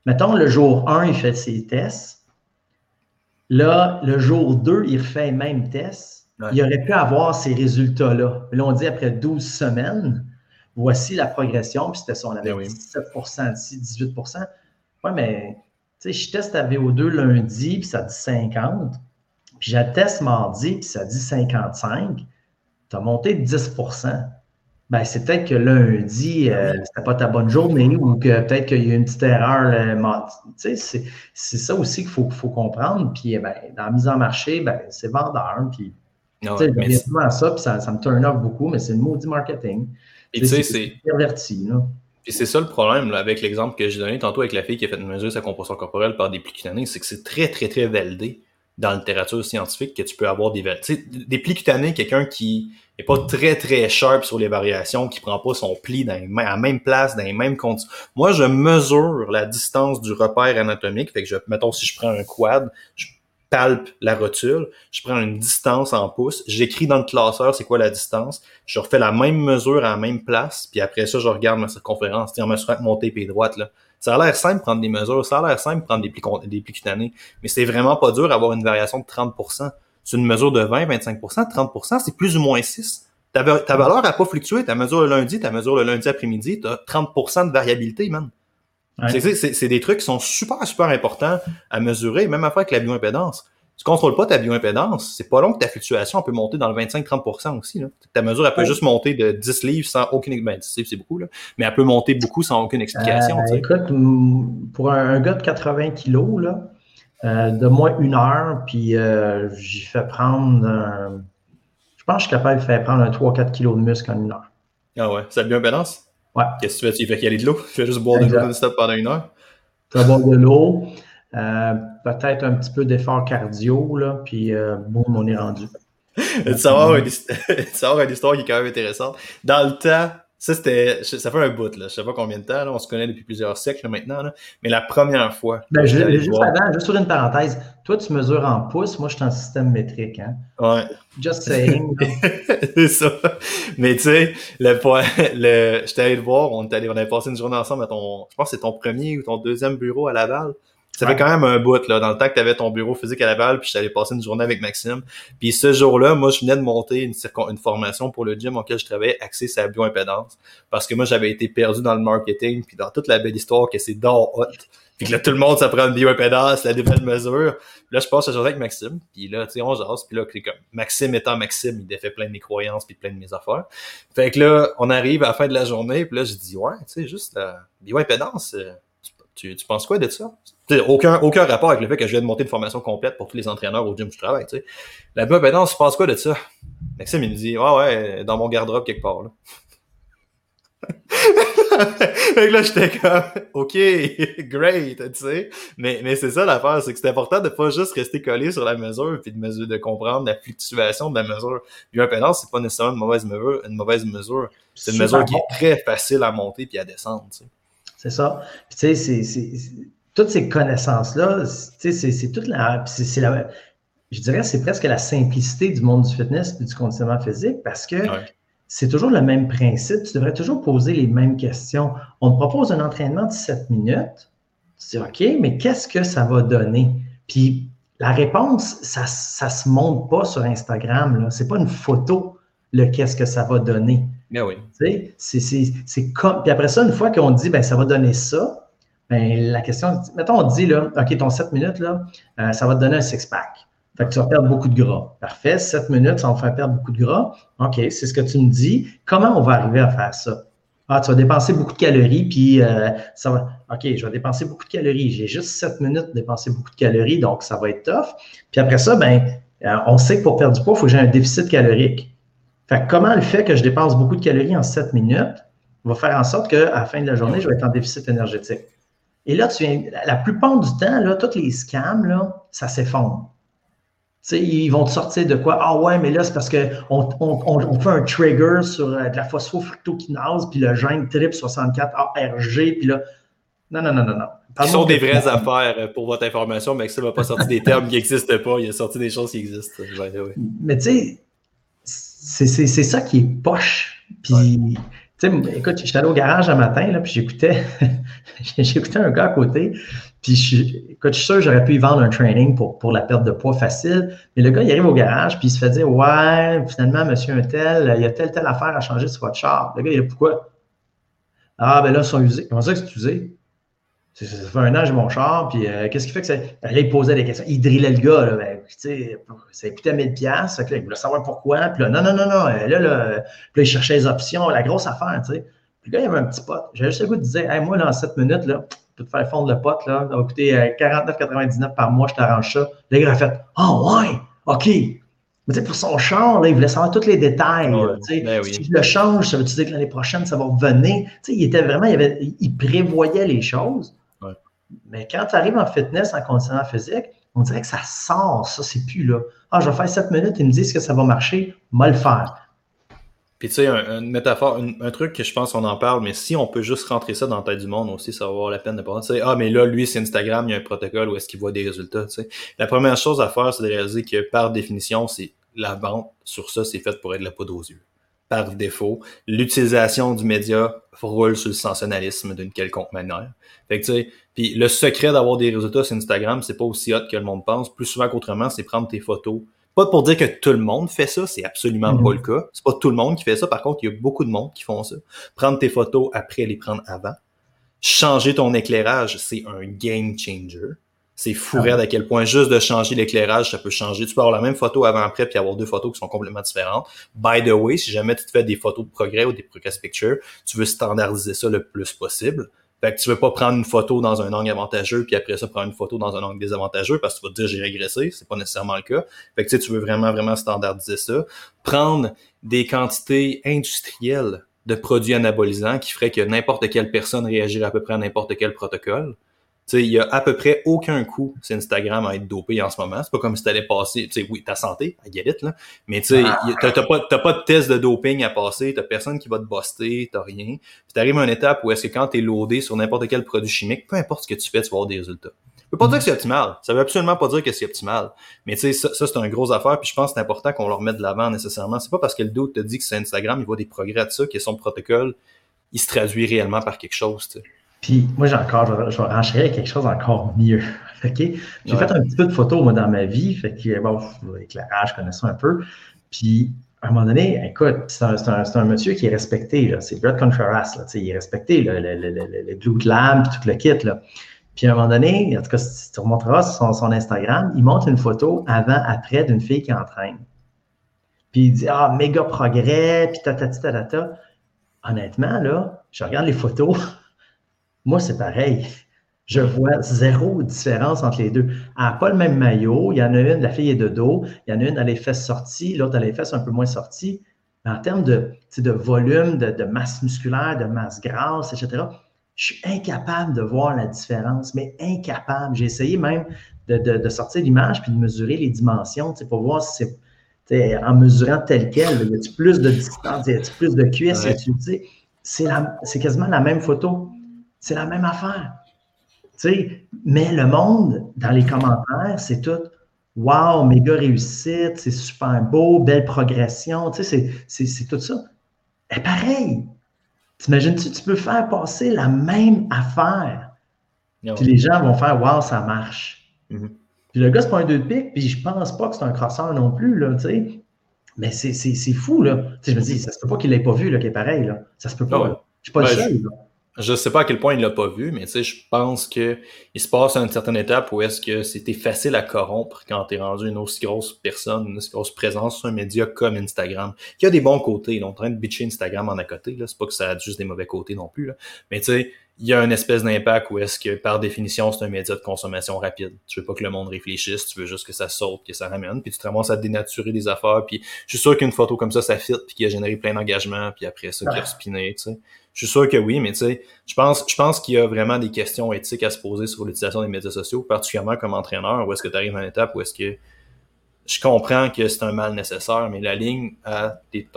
B: mettons, le jour 1, il fait ses tests. Là, le jour 2, il refait les mêmes tests. Il aurait pu avoir ces résultats-là. Là, on dit après 12 semaines, voici la progression. Puis c'était ça, on avait 17 ben ici, 18% Oui, mais tu sais, je teste la VO2 lundi, puis ça dit 50. Puis j'atteste mardi, puis ça dit 55, tu as monté de 10 ben, c'est peut-être que lundi, euh, c'était pas ta bonne journée ou que peut-être qu'il y a une petite erreur. Tu sais, c'est ça aussi qu'il faut, faut comprendre. Puis, ben, dans la mise en marché, ben, c'est vendeur. Puis, tu sais, souvent à ça, puis ça, ça me turn off beaucoup, mais c'est le maudit marketing.
A: Et tu sais, c'est. perverti, là. Puis c'est ça le problème là, avec l'exemple que j'ai donné tantôt avec la fille qui a fait mesurer sa composition corporelle par des plis cutanés, c'est que c'est très, très, très validé dans la littérature scientifique que tu peux avoir des des plis cutanés, quelqu'un qui est pas très très sharp sur les variations, qui prend pas son pli dans à la même place, dans les mêmes conditions. Moi, je mesure la distance du repère anatomique, fait que je, mettons si je prends un quad, je palpe la rotule, je prends une distance en pouces, j'écris dans le classeur c'est quoi la distance, je refais la même mesure à la même place, puis après ça je regarde ma circonférence, en mesurant avec mon tape droite là. Ça a l'air simple prendre des mesures, ça a l'air simple prendre des plis, des plis cutanés, mais c'est vraiment pas dur d'avoir une variation de 30%. C'est une mesure de 20, 25%, 30%, c'est plus ou moins 6. Ta, valeur n'a pas fluctué. Ta mesure le lundi, ta mesure le lundi après-midi, tu as 30% de variabilité, man. C'est des trucs qui sont super, super importants à mesurer, même après avec la bioimpédance. Tu contrôles pas ta bioimpédance, c'est pas long que ta fluctuation peut monter dans le 25-30% aussi. Là. Ta mesure, elle peut juste monter de 10 livres sans aucune... Ben, 10 livres, c'est beaucoup, là. mais elle peut monter beaucoup sans aucune explication.
B: Euh, écoute, pour un, gars de 80 kilos, là, euh, de moins une heure, puis euh, j'y fais prendre... je pense que je suis capable de faire prendre un 3-4 kilos de muscle en une heure.
A: Ah ouais, ça a bioimpédance?
B: Ouais.
A: Qu'est-ce que tu fais? Tu fais qu'il y a de l'eau? Tu fais juste boire de l'eau non-stop pendant une heure?
B: Tu vas boire de l'eau. Euh, peut-être un petit peu d'effort cardio, là, puis euh, boum, on est rendu.
A: tu savoir une, une histoire qui est quand même intéressante. Dans le temps, ça, c'était, ça fait un bout, là. Je sais pas combien de temps, là. On se connaît depuis plusieurs siècles, maintenant, là. Mais la première fois.
B: Ben, juste avant, juste sur une parenthèse. Toi, tu mesures en pouces. Moi, je suis en système métrique, hein.
A: Ouais.
B: Just saying.
A: c'est ça. Mais tu sais, le point, le, j'étais allé le voir. On est allé, on avait passé une journée ensemble à ton, je pense que c'est ton premier ou ton deuxième bureau à Laval. Ça fait quand même un bout, là, dans le temps que tu avais ton bureau physique à Laval, puis j'allais passer une journée avec Maxime. Puis ce jour-là, moi, je venais de monter une, une formation pour le gym auquel je travaillais, axée sur la bioimpédance. Parce que moi, j'avais été perdu dans le marketing, puis dans toute la belle histoire que c'est d'or hot. Puis que là, tout le monde s'apprend une bioimpédance, la nouvelle mesure. Puis là, je passe la journée avec Maxime, puis là, tu sais, on jase, puis là, comme Maxime étant Maxime, il défait plein de mes croyances, puis plein de mes affaires. Fait que là, on arrive à la fin de la journée, puis là, je dis, ouais, tu sais, juste la bioimpédance, euh, tu, tu penses quoi de ça? Aucun, aucun rapport avec le fait que je viens de monter une formation complète pour tous les entraîneurs au gym où je travaille, tu sais. La non, tu penses quoi de ça? Maxime, il me dit, ah ouais, dans mon garde-robe quelque part, là. fait que là, j'étais comme, OK, great, tu sais. Mais, mais c'est ça l'affaire, c'est que c'est important de pas juste rester collé sur la mesure puis de mesure, de comprendre la fluctuation de la mesure. Puis un c'est pas nécessairement une mauvaise mesure, une mauvaise mesure. C'est une mesure qui est très facile à monter puis à descendre, tu sais.
B: C'est ça. Puis tu sais, c'est toutes ces connaissances-là, c'est toute la, c'est la, je dirais, c'est presque la simplicité du monde du fitness et du conditionnement physique parce que c'est toujours le même principe. Tu devrais toujours poser les mêmes questions. On te propose un entraînement de 7 minutes. Tu dis, OK, mais qu'est-ce que ça va donner? Puis la réponse, ça ne se montre pas sur Instagram. Ce n'est pas une photo, le qu'est-ce que ça va donner.
A: Mais oui.
B: C'est comme. Puis après ça, une fois qu'on dit, ben ça va donner ça, ben, la question, mettons, on dit, là, OK, ton 7 minutes, là, euh, ça va te donner un six-pack. Fait que tu vas perdre beaucoup de gras. Parfait, 7 minutes, ça va faire perdre beaucoup de gras. OK, c'est ce que tu me dis. Comment on va arriver à faire ça? Ah, tu vas dépenser beaucoup de calories, puis euh, ça va. OK, je vais dépenser beaucoup de calories. J'ai juste 7 minutes de dépenser beaucoup de calories, donc ça va être tough. Puis après ça, ben, euh, on sait que pour perdre du poids, il faut que j'ai un déficit calorique. Fait que comment le fait que je dépense beaucoup de calories en 7 minutes va faire en sorte qu'à la fin de la journée, je vais être en déficit énergétique? Et là, tu viens, la plupart du temps, là, tous les scams, là, ça s'effondre. Tu sais, ils vont te sortir de quoi? Ah ouais, mais là, c'est parce qu'on on, on, fait un trigger sur euh, de la phosphofructokinase, puis le gène TRIP64ARG, puis là. Non, non, non, non, non.
A: Ce sont des vraies affaires euh, pour votre information, mais ça ne va pas sortir des termes qui n'existent pas. Il a sorti des choses qui existent.
B: Mais tu sais, c'est ça qui est poche. Puis sais, écoute, j'étais allé au garage un matin, là, puis j'écoutais, j'écoutais un gars à côté, puis je, je suis sûr que j'aurais pu y vendre un training pour, pour la perte de poids facile, mais le gars, il arrive au garage, puis il se fait dire, ouais, finalement, monsieur un tel, il y a telle, telle affaire à changer sur votre char. Le gars, il dit, pourquoi? Ah, ben là, ils sont usés. Comment ça que c'est usé? Ça fait un an, j'ai mon char, puis euh, qu'est-ce qui fait que ça. Ben, là, il posait des questions. Il drillait le gars, là. Ben, tu sais, ça coûtait 1000$. Fait que là, il voulait savoir pourquoi. Puis là, non, non, non, non. Euh, là, là, puis là, il cherchait les options, la grosse affaire, tu sais. Puis là, il y avait un petit pote. J'avais juste le goût de dire, hey, moi, dans 7 minutes, là, je peux te faire fondre le pote, là. Ça va coûter 49,99$ euh, par mois, je t'arrange ça. Là, il a fait, oh, ouais, OK. Mais tu sais, pour son char, là, il voulait savoir tous les détails. Ben si je le change, ça veut dire que l'année prochaine, ça va revenir? Tu sais, il était vraiment, il, avait, il prévoyait les choses. Mais quand tu arrives en fitness, en conditionnement physique, on dirait que ça sort, ça, c'est plus là. Ah, je vais faire 7 minutes, ils me disent que ça va marcher, moi le faire.
A: Puis tu sais, une métaphore, un, truc que je pense qu'on en parle, mais si on peut juste rentrer ça dans la tête du monde aussi, ça va avoir la peine de parler. Tu sais, ah, mais là, lui, c'est Instagram, il y a un protocole où est-ce qu'il voit des résultats. Tu sais. La première chose à faire, c'est de réaliser que par définition, c'est la vente sur ça, c'est fait pour être la poudre aux yeux. Par défaut, l'utilisation du média roule sur le sensationnalisme d'une quelconque manière. Fait que tu sais, puis le secret d'avoir des résultats sur Instagram, c'est pas aussi hot que le monde pense. Plus souvent qu'autrement, c'est prendre tes photos. Pas pour dire que tout le monde fait ça, c'est absolument pas mhm. le cas. C'est pas tout le monde qui fait ça. Par contre, il y a beaucoup de monde qui font ça. Prendre tes photos après les prendre avant. changer ton éclairage, c'est un game changer. C'est fou ah à quel point juste de changer l'éclairage, ça peut changer. Tu peux avoir la même photo avant-après puis avoir deux photos qui sont complètement différentes. By the way, si jamais tu te fais des photos de progrès ou des progress pictures, tu veux standardiser ça le plus possible. Fait que tu veux pas prendre une photo dans un angle avantageux puis après ça prendre une photo dans un angle désavantageux parce que tu vas te dire j'ai régressé, c'est pas nécessairement le cas. Fait que tu, sais, tu veux vraiment vraiment standardiser ça. Prendre des quantités industrielles de produits anabolisants qui ferait que n'importe quelle personne réagirait à peu près à n'importe quel protocole. Il y a à peu près aucun coût sur Instagram à être dopé en ce moment. C'est pas comme si t'allais passer, tu sais, oui, ta santé, I get it, là. Mais tu sais, ah. t'as pas, pas de test de doping à passer, t'as personne qui va te buster, t'as rien. Puis t'arrives à une étape où est-ce que quand t'es loadé sur n'importe quel produit chimique, peu importe ce que tu fais, tu vas avoir des résultats. Je veux pas dire que c'est optimal. Ça veut absolument pas dire que c'est optimal. Mais tu sais, ça, c'est une grosse affaire. Puis je pense que c'est important qu'on le remette de l'avant nécessairement. C'est pas parce que le doute te dit que c'est Instagram, il voit des progrès de ça, que son protocole, il se traduit réellement par quelque chose. sais.
B: Puis moi, j'ai encore, je, vais renchérir quelque chose encore mieux. OK? J'ai fait un petit peu de photos, moi, dans ma vie. Fait que, bon, l'éclairage, je connais ça un peu. Puis, à un moment donné, écoute, c'est un, un, monsieur qui est respecté, c'est Brett Contreras, là, il est respecté, le, le, le, le, glue lamp, tout le kit. Là. Puis à un moment donné, en tout cas, si tu remonteras sur son, Instagram, il montre une photo avant-après d'une fille qui entraîne. Puis il dit Ah, méga progrès, puis ta, ta, ta, ta, ta. Honnêtement, là, je regarde les photos, moi, c'est pareil. Je vois zéro différence entre les deux. Elle n'a pas le même maillot. Il y en a une, la fille est de dos. Il y en a une, elle a les fesses sorties. L'autre, elle a les fesses un peu moins sorties. Mais en termes de, de volume, de, masse musculaire, de masse grasse, etc., je suis incapable de voir la différence, mais incapable. J'ai essayé même de, sortir l'image puis de mesurer les dimensions pour voir si c'est en mesurant tel quel, y a plus de distance, y a plus de cuisses, c'est quasiment la même photo. C'est la même affaire. mais le monde, dans les commentaires, c'est tout Wow, méga réussite, c'est super beau, belle progression. C'est tout ça. Et pareil, t'imagines-tu, tu peux faire passer la même affaire. Puis les gens vont faire Wow, ça marche. Mm-hmm. Puis le gars, c'est pas un deux de pique, puis je pense pas que c'est un crosseur non plus, là, tu sais. Mais c'est fou, là. je me dis, ça se peut pas qu'il l'ait pas vu, là, qui est pareil, là. Ça se peut pas. Ah je suis pas le seul, là
A: je sais pas à quel point il l'a pas vu, mais je pense que il se passe à une certaine étape où est-ce que c'était facile à corrompre quand tu es rendu une aussi grosse personne, une aussi grosse présence sur un média comme Instagram, qui a des bons côtés. Ils sont en train de bitcher Instagram en à côté, là. C'est pas que ça a juste des mauvais côtés non plus, là. Mais tu sais, il y a une espèce d'impact où est-ce que, par définition, c'est un média de consommation rapide. Tu veux pas que le monde réfléchisse, tu veux juste que ça saute, que ça ramène, puis tu te ramasses à dénaturer des affaires, puis je suis sûr qu'une photo comme ça, ça fit, puis qui a généré plein d'engagement, puis après ça, qui a respiné, tu sais. Je suis sûr que oui, mais tu sais, je pense, je pense qu'il y a vraiment des questions éthiques à se poser sur l'utilisation des médias sociaux, particulièrement comme entraîneur, où est-ce que tu arrives à une étape où est-ce que je comprends que c'est un mal nécessaire, mais la ligne, t'es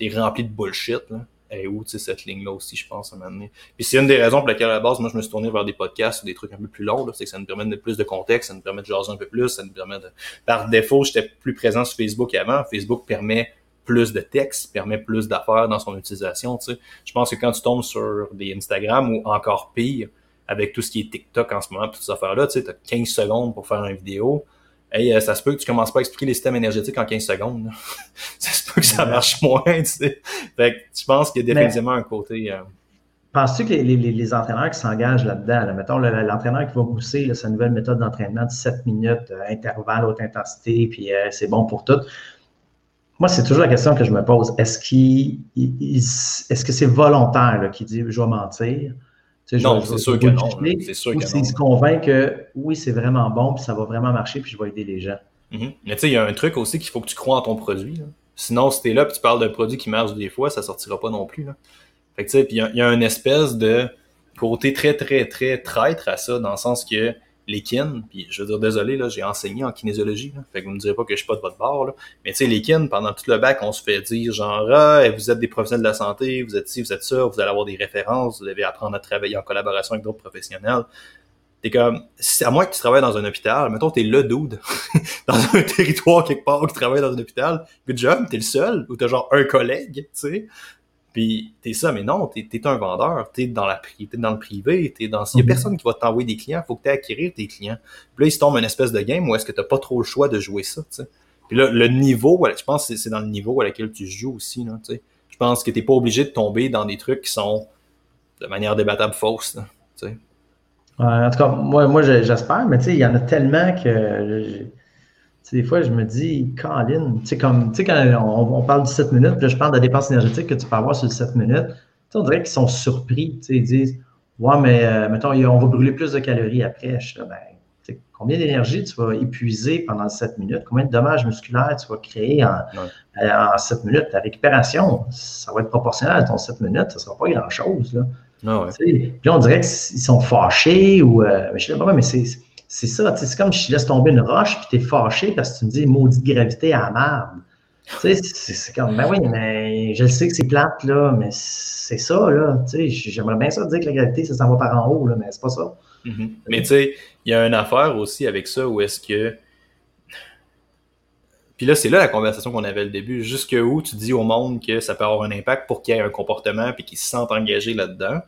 A: es rempli de bullshit, là. Et où, cette ligne-là aussi, je pense, à un moment donné. Puis c'est une des raisons pour laquelle, à la base, moi, je me suis tourné vers des podcasts ou des trucs un peu plus longs, c'est que ça nous permet de plus de contexte, ça nous permet de jaser un peu plus, ça nous permet de... Par défaut, j'étais plus présent sur Facebook avant. Facebook permet plus de texte, permet plus d'affaires dans son utilisation. Tu sais. Je pense que quand tu tombes sur des Instagram ou encore pire, avec tout ce qui est TikTok en ce moment, toutes ces affaires-là, tu as 15 secondes pour faire une vidéo. Hey, euh, ça se peut que tu commences pas à expliquer les systèmes énergétiques en 15 secondes. ça se peut que ça marche moins, tu sais. Fait que je pense qu'il y a définitivement un côté... Euh,
B: Penses-tu que les, entraîneurs qui s'engagent là-dedans, mettons l'entraîneur qui va pousser sa nouvelle méthode d'entraînement de 7 minutes, euh, intervalle, haute intensité, puis c'est bon pour tout, moi, c'est toujours la question que je me pose. Est-ce qu'il, est-ce que c'est volontaire qui dit je vais mentir?
A: Non, c'est sûr que non.
B: C'est sûr ou s'il se convainc que oui, c'est vraiment bon, puis ça va vraiment marcher, puis je vais aider les gens.
A: Mm-hmm. Mais tu sais, il y a un truc aussi qu'il faut que tu crois en ton produit. Sinon, si tu es là et tu parles d'un produit qui marche des fois, ça sortira pas non plus. Là. Fait que tu sais, puis il y, a une espèce de côté très, très, très traître à ça, dans le sens que les kin, puis je veux dire, désolé, là, j'ai enseigné en kinésiologie, là, fait que vous me direz pas que je suis pas de votre bord, là. mais tu sais, les kin, pendant tout le bac, on se fait dire genre, ah, vous êtes des professionnels de la santé, vous êtes ci, vous êtes ça, vous allez avoir des références, vous devez apprendre à travailler en collaboration avec d'autres professionnels. T'es comme, à moins que tu travailles dans un hôpital, mettons, t'es le dude dans un territoire quelque part qui travaille dans un hôpital, good job, t'es le seul, ou t'as genre un collègue, tu sais. Puis t'es ça, mais non, t'es es un vendeur, t'es dans la es dans le privé, t'es dans. S'il y a mhm. personne qui va t'envoyer des clients, faut que tu acquérir tes clients. Puis là, il se tombe une espèce de game où est-ce que t'as pas trop le choix de jouer ça, tu sais. Puis là, le niveau, je pense que c'est dans le niveau à laquelle tu joues aussi, là, tu sais. Je pense que t'es pas obligé de tomber dans des trucs qui sont de manière débattable fausse.
B: en tout cas, moi, moi j'espère, mais il y en a tellement que des fois, je me dis, Colin, tu sais, comme, tu sais, quand on, parle de 7 minutes, là, je parle de dépenses énergétiques que tu peux avoir sur 7 minutes, on dirait qu'ils sont surpris, tu sais, ils disent, ouais, mais euh, mettons, on va brûler plus de calories après. Je suis là, ben, combien d'énergie tu vas épuiser pendant 7 minutes? Combien de dommages musculaires tu vas créer en, en 7 minutes? Ta récupération, ça va être proportionnel à ton 7 minutes, ça ne sera pas grand-chose, là.
A: Ah ouais.
B: Puis on dirait qu'ils sont fâchés ou. Euh, mais je sais pas, mais c'est c'est ça. C'est comme si je laisse tomber une roche puis tu es fâché parce que tu me dis maudite gravité à merde. Tu sais, c'est comme, ben oui, mais je sais que c'est plate, là, mais c'est ça, là. J'aimerais bien ça dire que la gravité, ça s'en va par en haut, là, mais c'est pas ça.
A: Mm-hmm. Mais tu sais, il y a une affaire aussi avec ça où est-ce que. Puis là, c'est là la conversation qu'on avait au début. Jusque où tu dis au monde que ça peut avoir un impact pour qu'il y ait un comportement puis qu'ils se sentent engagés là-dedans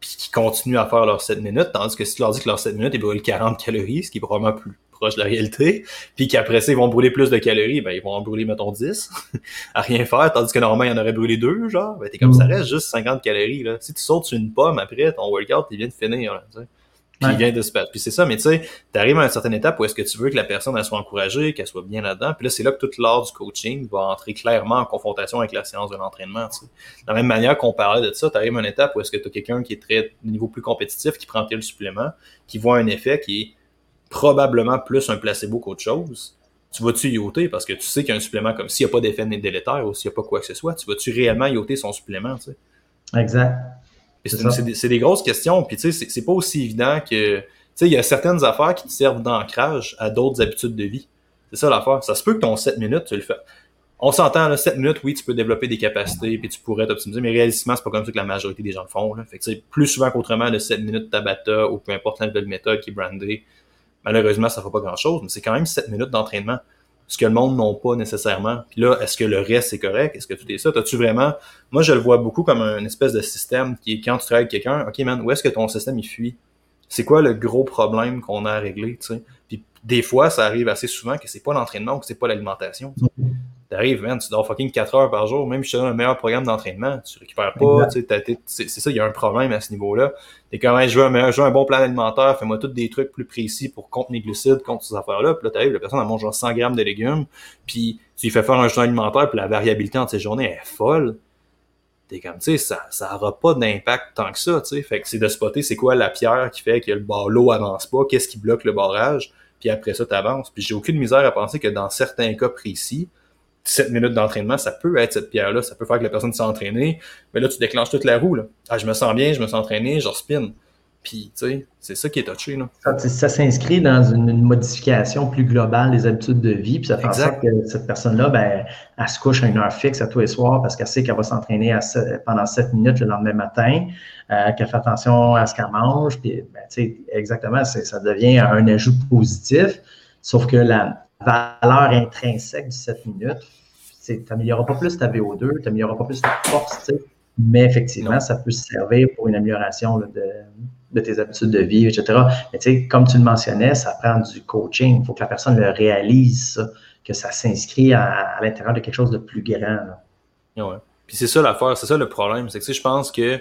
A: puis qui continuent à faire leurs 7 minutes, tandis que si tu leur dis que leurs 7 minutes, ils brûlent 40 calories, ce qui est probablement plus proche de la réalité, puis qu'après ça, ils vont brûler plus de calories, ben ils vont en brûler, mettons, 10 à rien faire, tandis que normalement, ils en auraient brûlé 2, genre, ben t'es comme, ça mm. reste juste 50 calories, là. Si tu sautes sur une pomme après, ton workout, il vient de finir, là, puis il vient de se battre. Puis c'est ça, mais tu sais, t'arrives à une certaine étape où est-ce que tu veux que la personne elle soit encouragée, qu'elle soit bien là-dedans. Puis là, c'est là que toute l'art du coaching va entrer clairement en confrontation avec la séance de l'entraînement. Tu sais. De la même manière qu'on parlait de ça, t'arrives à une étape où est-ce que tu as quelqu'un qui est très niveau plus compétitif, qui prend tel supplément, qui voit un effet qui est probablement plus un placebo qu'autre chose. Tu vas-tu yoter parce que tu sais qu'il y a un supplément comme s'il n'y a pas d'effet délétère ou s'il n'y a pas quoi que ce soit, tu vas-tu réellement yoter son supplément, tu sais?
B: Exact.
A: C'est des, grosses questions. Puis, tu sais, c'est pas aussi évident que. Tu sais, il y a certaines affaires qui te servent d'ancrage à d'autres habitudes de vie. C'est ça l'affaire. Ça se peut que ton 7 minutes, tu le fais. On s'entend, là, 7 minutes, oui, tu peux développer des capacités, puis tu pourrais t'optimiser, mais réalistement, c'est pas comme ça que la majorité des gens le font. Là. Fait que, plus souvent qu'autrement, le 7 minutes Tabata ou peu importe la nouvelle méthode qui est brandée, malheureusement, ça ne fait pas grand-chose, mais c'est quand même 7 minutes d'entraînement ce que le monde n'a pas nécessairement. Puis là, est-ce que le reste est correct? Est-ce que tout est ça? As-tu vraiment. Moi, je le vois beaucoup comme un espèce de système qui est quand tu travailles avec quelqu'un, OK, man, où est-ce que ton système il fuit? C'est quoi le gros problème qu'on a à régler? Sais? Puis des fois, ça arrive assez souvent que c'est pas l'entraînement ou que c'est pas l'alimentation. T'arrives, man, tu dors fucking 4 heures par jour, même si tu as un meilleur programme d'entraînement, tu récupères pas, tu sais, c'est ça, il y a un problème à ce niveau-là. T'es quand même, je veux, un, je veux un bon plan alimentaire, fais-moi tous des trucs plus précis pour contre mes glucides, contre ces affaires-là, puis là, t'arrives, la personne, elle mange genre 100 grammes de légumes, puis tu lui fais faire un jeûne alimentaire, puis la variabilité entre ces journées est folle. T'es comme, tu sais, ça, ça aura pas d'impact tant que ça, tu sais. Fait que c'est de spotter c'est quoi la pierre qui fait que le l'eau avance pas, qu'est-ce qui bloque le barrage, puis après ça, t'avances. Puis j'ai aucune misère à penser que dans certains cas précis, 7 minutes d'entraînement, ça peut être cette pierre-là, ça peut faire que la personne s'est entraînée, mais là, tu déclenches toute la roue. Là. Ah, je me sens bien, je me sens entraîné, je spin. Puis, tu sais, c'est ça qui est touché. Là.
B: Ça, s'inscrit dans une, modification plus globale des habitudes de vie, puis ça fait en sorte que cette personne-là, ben, elle se couche à une heure fixe à tous les soirs parce qu'elle sait qu'elle va s'entraîner pendant 7 minutes le lendemain matin, euh, qu'elle fait attention à ce qu'elle mange, puis, ben, tu sais, exactement, ça devient un ajout positif, sauf que la, valeur intrinsèque du 7 minutes, tu n'amélioreras pas plus ta VO2, tu n'amélioreras pas plus ta force, mais effectivement, ça peut servir pour une amélioration de, tes habitudes de vie, etc. Mais comme tu le mentionnais, ça prend du coaching. Il faut que la personne le réalise, que ça s'inscrit à, l'intérieur de quelque chose de plus grand.
A: Ouais. Puis c'est ça l'affaire, c'est ça le problème. C'est que je pense que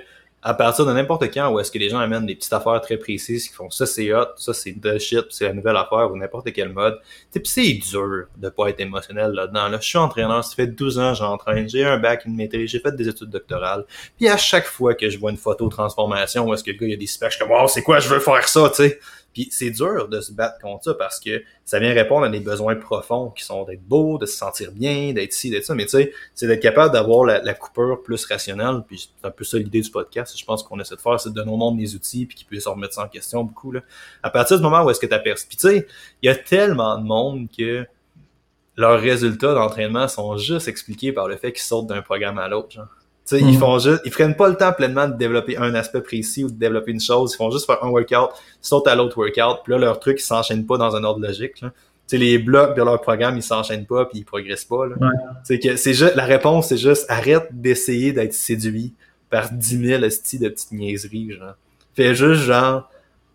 A: à partir de n'importe quand où est-ce que les gens amènent des petites affaires très précises qui font ça c'est hot, ça c'est de shit, c'est la nouvelle affaire ou n'importe quel mode. Puis c'est dur de pas être émotionnel là-dedans. Là, je suis entraîneur, ça fait 12 ans j'entraîne, j'ai un bac, une maîtrise, j'ai fait des études doctorales. Puis à chaque fois que je vois une photo transformation où est-ce que le gars il y a des specs, je suis comme wow, c'est quoi, je veux faire ça, tu sais. Puis c'est dur de se battre contre ça parce que ça vient répondre à des besoins profonds qui sont d'être beau, de se sentir bien, d'être ci, d'être ça. Mais tu sais, c'est d'être capable d'avoir la, coupure plus rationnelle. Puis c'est un peu ça l'idée du podcast. Je pense qu'on essaie de faire, c'est de donner au monde des outils puis qu'ils puissent remettre ça en question beaucoup. Là. À partir du moment où est-ce que tu aperçois. Puis tu sais, il y a tellement de monde que leurs résultats d'entraînement sont juste expliqués par le fait qu'ils sautent d'un programme à l'autre. Genre. Ils mm. font juste, ils prennent pas le temps pleinement de développer un aspect précis ou de développer une chose. Ils font juste faire un workout, sautent à l'autre workout, puis là, leur truc, ils s'enchaînent pas dans un ordre logique. Là. les blocs de leur programme, ils s'enchaînent pas puis ils progressent pas. Là. Ouais. que c'est juste, la réponse, c'est juste arrête d'essayer d'être séduit par 10 000 styles de petites niaiseries. Genre. Fais juste genre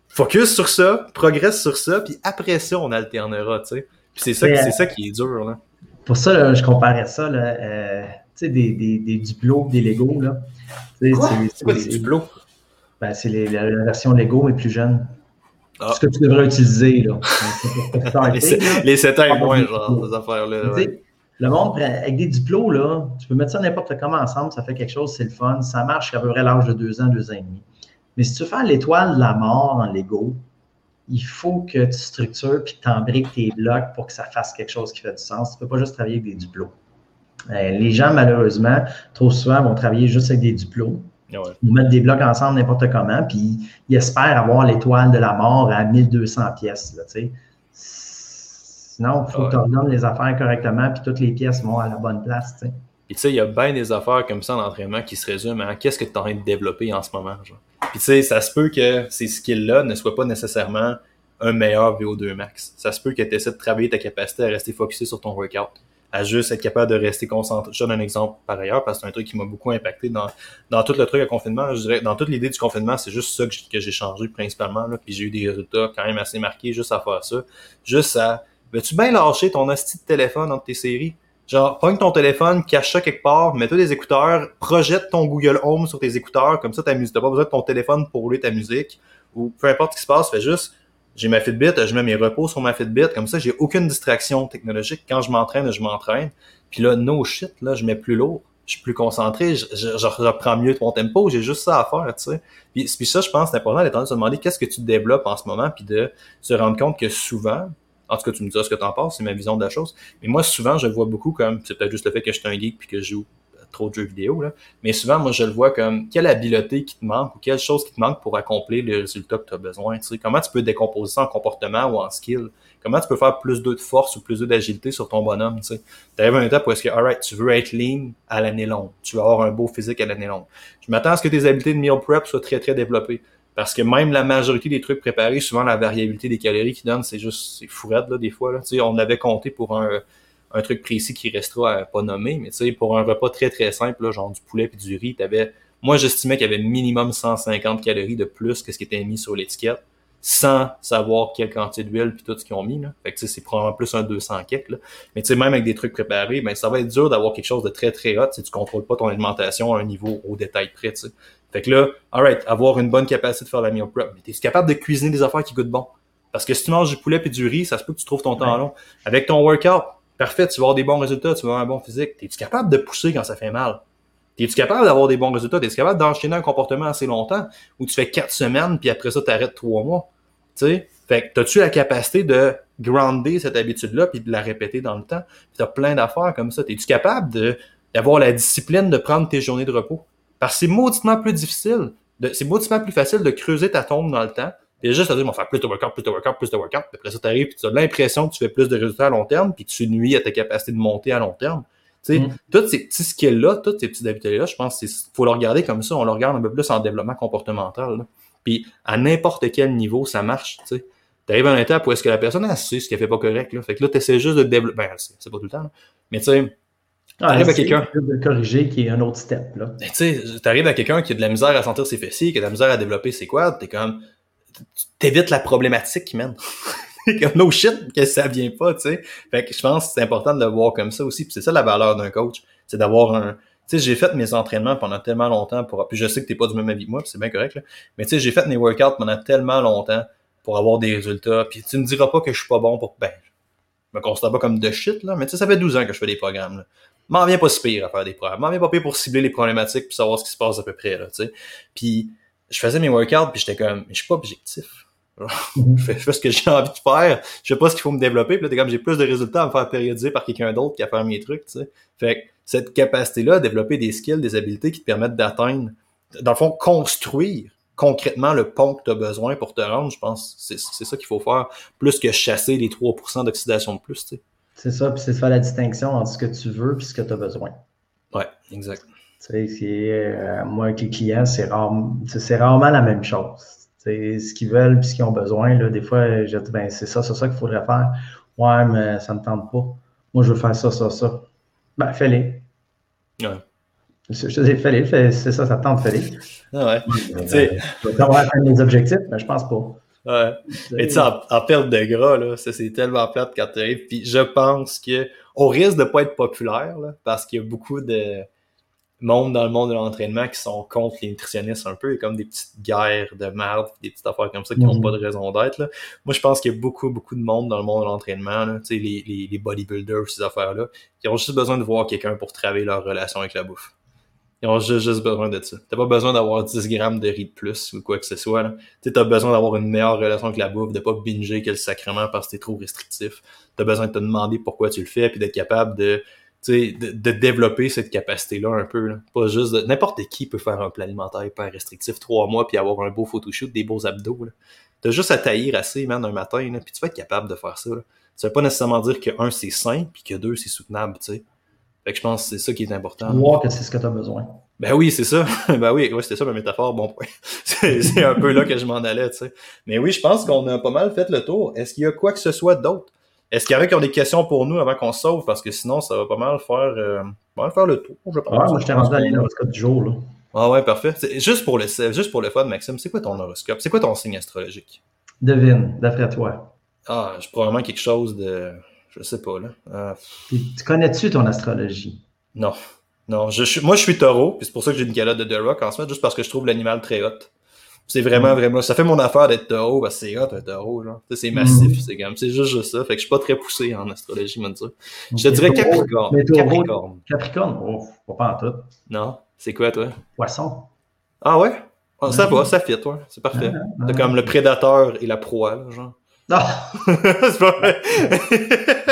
A: focus sur ça, progresse sur ça, puis après ça, on alternera. Puis c'est ça, c'est ça qui est dur. Là.
B: Pour ça, je comparais ça. Là, euh des, des, des Duplo, des Lego. Là.
A: C'est quoi des Duplo?
B: Ben, c'est la, version Lego, mais plus jeune. Ah. Ce que tu devrais utiliser, là.
A: les, 7 ans et moins, genre, ces affaires-là.
B: Le monde, avec des diplômes, là, tu peux mettre ça n'importe comment ensemble, ça fait quelque chose, c'est le fun. Ça marche à peu près l'âge de 2 ans, 2 ans et demi. Mais si tu veux faire l'étoile de la mort en Lego, il faut que tu structures puis que tu embriques tes blocs pour que ça fasse quelque chose qui fait du sens. Tu ne peux pas juste travailler avec des diplômes. Euh, les gens, malheureusement, trop souvent vont travailler juste avec des diplômes. Ils mettent des blocs ensemble n'importe comment, puis ils espèrent avoir l'étoile de la mort à 1200 pièces. Sinon, il faut que tu ordonnes les affaires correctement, puis toutes les pièces vont à la bonne place.
A: Puis tu sais, il y a bien des affaires comme ça en entraînement qui se résument à qu'est-ce que tu es en train de développer en ce moment. Genre. Puis tu sais, ça se peut que ces skills-là ne soient pas nécessairement un meilleur VO2 max. Ça se peut que tu essaies de travailler ta capacité à rester focusé sur ton workout à juste être capable de rester concentré. Je donne un exemple par ailleurs, parce que c'est un truc qui m'a beaucoup impacté dans, dans tout le truc à confinement. Je dirais, dans toute l'idée du confinement, c'est juste ça que j'ai changé principalement, là, puis j'ai eu des résultats quand même assez marqués juste à faire ça. Juste à, veux-tu bien lâcher ton hostie de téléphone entre tes séries? Genre, pogne ton téléphone, cache ça quelque part, mets-toi des écouteurs, projette ton Google Home sur tes écouteurs, comme ça. T'as pas besoin de ton téléphone pour rouler ta musique, ou peu importe ce qui se passe, fais juste j'ai ma Fitbit, je mets mes repos sur ma Fitbit, comme ça, j'ai aucune distraction technologique. Quand je m'entraîne, je m'entraîne. Puis là, no shit, là, je mets plus lourd. Je suis plus concentré, je, je, reprends mieux ton tempo, j'ai juste ça à faire, tu sais. Puis, ça, je pense, c'est important d'être en train de se demander qu'est-ce que tu développes en ce moment, puis de se rendre compte que souvent, en tout cas, tu me diras ce que tu en penses, c'est ma vision de la chose. Mais moi, souvent, je vois beaucoup comme, c'est peut-être juste le fait que je suis un geek puis que je joue trop de jeux vidéo, là. mais souvent, moi, je le vois comme quelle habileté qui te manque ou quelle chose qui te manque pour accomplir le résultat que tu as besoin. Tu sais. Comment tu peux décomposer ça en comportement ou en skill? Comment tu peux faire plus de force ou plus d'agilité sur ton bonhomme? Tu sais? arrives à un étape où est-ce que, alright, tu veux être lean à l'année longue. Tu veux avoir un beau physique à l'année longue. Je m'attends à ce que tes habiletés de meal prep soient très, très développées. Parce que même la majorité des trucs préparés, souvent la variabilité des calories qu'ils donnent, c'est juste, c'est fourette, là, des fois, là. Tu sais, on avait compté pour un, un truc précis qui restera à pas nommer, mais tu sais, pour un repas très très simple, là, genre du poulet puis du riz, t'avais, moi j'estimais qu'il y avait minimum 150 calories de plus que ce qui était mis sur l'étiquette, sans savoir quelle quantité d'huile puis tout ce qu'ils ont mis, là. Fait que tu sais, c'est probablement plus un 200 kek, là. Mais tu sais, même avec des trucs préparés, ben ça va être dur d'avoir quelque chose de très très hot si tu contrôles pas ton alimentation à un niveau au détail près, tu sais. Fait que là, alright, avoir une bonne capacité de faire la meal prep. Mais t'es capable de cuisiner des affaires qui goûtent bon? Parce que si tu manges du poulet puis du riz, ça se peut que tu trouves ton temps long. Avec ton workout, Parfait, tu vas avoir des bons résultats, tu vas avoir un bon physique. Es-tu capable de pousser quand ça fait mal? Es-tu capable d'avoir des bons résultats? Es-tu capable d'enchaîner un comportement assez longtemps ou tu fais quatre semaines puis après ça, tu arrêtes trois mois? Tu? Fait que as-tu la capacité de grounder cette habitude-là puis de la répéter dans le temps? Tu as plein d'affaires comme ça. Es-tu capable d'avoir la discipline de prendre tes journées de repos? Parce que c'est mauditement plus difficile. C'est mauditement plus facile de creuser ta tombe dans le temps et juste à dire, on va faire plus de workout, plus de workout, plus de workout. Puis après ça, t'arrives, puis tu as l'impression que tu fais plus de résultats à long terme, puis tu nuis à ta capacité de monter à long terme. Tu sais, mm. tous ces petits skills-là, toutes ces petites habitudes-là, je pense qu'il faut le regarder comme ça. On le regarde un peu plus en développement comportemental. Là. Puis à n'importe quel niveau, ça marche. Tu sais. T'arrives à un étape où est-ce que la personne a su ce qu'elle fait pas correct. Là. Fait que là, essaies juste de développer. Ben, c'est pas tout le temps. Là. Mais tu sais,
B: T'arrives à quelqu'un. de corriger qui est un autre step, là.
A: Ben, tu sais, t'arrives à quelqu'un qui a de la misère à sentir ses fessiers, qui a de la misère à développer ses quads, t'es comme, t'évites la problématique qui mène. no shit que ça vient pas, tu sais. Fait que je pense que c'est important de le voir comme ça aussi. Puis c'est ça la valeur d'un coach, c'est d'avoir un. Tu sais, j'ai fait mes entraînements pendant tellement longtemps pour. Puis je sais que t'es pas du même avis que moi, c'est bien correct là. Mais tu sais, j'ai fait mes workouts pendant tellement longtemps pour avoir des résultats. Puis tu me diras pas que je suis pas bon pour. Ben, je me considère pas comme de shit là, mais tu sais, ça fait 12 ans que je fais des programmes là. M'en viens pas si pire à faire des programmes. M'en viens pas pire pour cibler les problématiques puis savoir ce qui se passe à peu près là, tu sais. Puis je faisais mes workouts, puis j'étais comme, je suis pas objectif. Mhm. je, fais, ce que j'ai envie de faire. Je sais pas ce qu'il faut me développer. Puis là, t'es comme, j'ai plus de résultats à me faire périodiser par quelqu'un d'autre qui a faire mes trucs, tu sais. Fait que cette capacité-là, développer des skills, des habiletés qui te permettent d'atteindre, dans le fond, construire concrètement le pont que tu as besoin pour te rendre, je pense c'est ça qu'il faut faire, plus que chasser les 3% d'oxydation de plus, tu sais.
B: C'est ça, puis c'est de faire la distinction entre ce que tu veux et ce que tu as besoin.
A: Ouais, exact.
B: Tu sais, euh, moi, avec les clients, c'est rarement la même chose. C'est ce qu'ils veulent puis ce qu'ils ont besoin. Là, des fois, je dis, ben, c'est ça, c'est ça qu'il faudrait faire. Ouais, mais ça ne me tente pas. Moi, je veux faire ça, ça, ça. Ben, fais-les. Ouais. Je te dis, fais-les, c'est ça, ça te tente, fais-les.
A: Ah ouais.
B: Ben, tu vas avoir atteindre les objectifs, mais je pense pas.
A: Ouais. Mais tu sais, en, perte de gras, là, ça c'est tellement plate quand tu arrives. Puis je pense que au risque de pas être populaire, là, parce qu'il y a beaucoup de monde dans le monde de l'entraînement qui sont contre les nutritionnistes un peu, et comme des petites guerres de merde, des petites affaires comme ça qui n'ont
B: Mhm.
A: pas de raison d'être. Moi, je pense qu'il y a beaucoup, beaucoup de monde dans le monde de l'entraînement, là, tu sais, les, les, les bodybuilders, ces affaires-là, qui ont juste besoin de voir quelqu'un pour travailler leur relation avec la bouffe. Ils ont juste, juste besoin de ça. T'as pas besoin d'avoir 10 grammes de riz de plus ou quoi que ce soit. là. Tu t'as besoin d'avoir une meilleure relation avec la bouffe, de pas binger quel sacrement parce que t'es trop restrictif. T'as besoin de te demander pourquoi tu le fais, puis d'être capable de, de, de développer cette capacité-là un peu. Là. Pas juste de... N'importe qui peut faire un plan alimentaire hyper restrictif trois mois puis avoir un beau photoshoot, des beaux abdos. Là. T'as juste à taillir assez, man, un matin, là, puis tu vas être capable de faire ça. Là. Ça veut pas nécessairement dire que un, c'est sain, puis que deux, c'est soutenable, tu sais. Fait que je pense que c'est ça qui est important.
B: Voir que c'est ce que tu as besoin.
A: Ben oui, c'est ça. ben oui, ouais, c'était ça ma métaphore, bon point. c'est un peu là que je m'en allais, tu sais. Mais oui, je pense qu'on a pas mal fait le tour. Est-ce qu'il y a quoi que ce soit d'autre? Est-ce qu'il y en a qui ont des questions pour nous avant qu'on se sauve? Parce que sinon, ça va pas mal faire, euh, pas mal faire le tour, je pense.
B: Ouais, moi, je t'ai rendu à l'horoscope du jour. Là.
A: Ah ouais, parfait. Juste pour le juste pour le fun, Maxime, c'est quoi ton horoscope? C'est quoi ton signe astrologique?
B: Devine, d'après toi.
A: Ah, j'ai probablement quelque chose de... Je sais pas, là. Euh,
B: tu connais-tu ton astrologie?
A: non. Non, je, suis- moi je suis taureau, puis c'est pour ça que j'ai une calotte de The Rock en ce moment, juste parce que je trouve l'animal très hot. C'est vraiment, vraiment, ça fait mon affaire d'être taureau, parce que c'est hot un taureau, genre. C'est massif,
B: Mm.
A: c'est comme, c'est juste, juste ça. Fait que je suis pas très poussé en astrologie, on va dire. Je te dirais Capricorne. Capricorne.
B: Capricorne? Oh, pas en tout.
A: Non? C'est quoi, toi?
B: Poisson.
A: Ah ouais? Ah, ça va, ça fit, toi. C'est parfait. T'as comme le prédateur et la proie, là, genre.
B: Ah,
A: c'est pas vrai.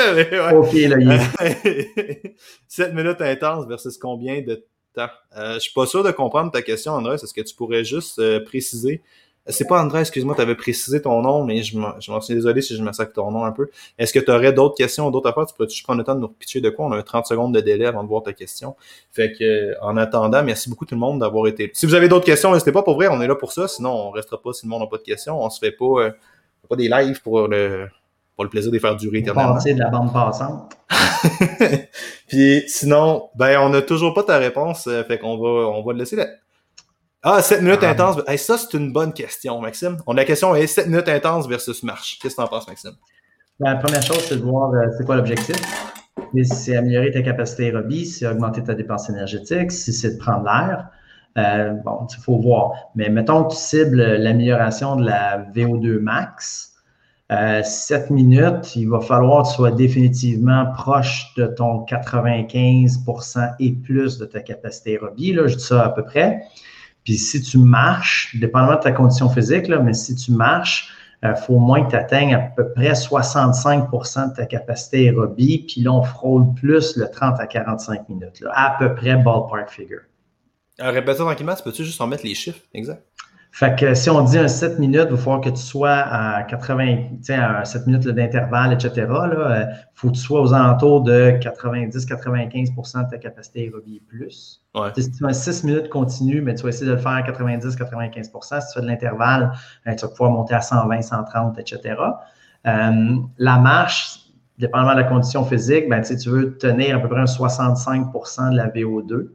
A: Ouais.
B: ok, là, il est
A: 7 minutes intenses versus combien de? Euh, je suis pas sûr de comprendre ta question, André. Est-ce que tu pourrais juste euh, préciser? C'est pas André, excuse-moi, tu avais précisé ton nom, mais je m'en suis désolé si je massacre ton nom un peu. Est-ce que tu aurais d'autres questions ou d'autres affaires? Tu pourrais juste prendre le temps de nous pitcher de quoi? On a 30 secondes de délai avant de voir ta question. Fait que, euh, en attendant, merci beaucoup tout le monde d'avoir été. Si vous avez d'autres questions, n'hésitez pas pour vrai, on est là pour ça. Sinon, on restera pas si le monde n'a pas de questions. On se fait pas, euh, pas des lives pour le, pour le plaisir de les faire durer éternellement.
B: de la bande passante.
A: Puis sinon, ben on n'a toujours pas ta réponse, euh, fait qu'on va on va le laisser là. Ah, 7 minutes
B: Ah.
A: intenses. Hey, ça, c'est une bonne question, Maxime. On a la question est 7 minutes intenses versus marche. Qu'est-ce que t'en penses, Maxime?
B: Ben, La première chose, c'est de voir euh, c'est quoi l'objectif? C'est améliorer ta capacité aérobie, c'est augmenter ta dépense énergétique, si c'est de prendre l'air. Euh, bon, il faut voir. Mais mettons que tu cibles l'amélioration de la VO2 max. Euh, 7 minutes, il va falloir que tu sois définitivement proche de ton 95% et plus de ta capacité aérobie. Là, je dis ça à peu près. Puis si tu marches, dépendamment de ta condition physique, là, mais si tu marches, il faut au moins que tu atteignes à peu près 65% de ta capacité aérobie. Puis là, on frôle plus le 30 à 45 minutes. Là, à peu près ballpark figure.
A: Euh, répète ça tranquillement, tu peux-tu juste en mettre les chiffres? Exact?
B: Fait que si on dit un 7 minutes, il va falloir que tu sois à 80, tu sais, à 7 minutes d'intervalle, etc. Il faut que tu sois aux alentours de 90-95% de ta capacité aérobie et plus.
A: Ouais.
B: Si tu fais un 6 minutes continu, mais tu vas essayer de le faire à 90-95% Si tu fais de l'intervalle, euh, tu vas pouvoir monter à 120, 130, etc. Euh, la marche, dépendamment de la condition physique, ben, tu veux tenir à peu près un 65% de la VO2.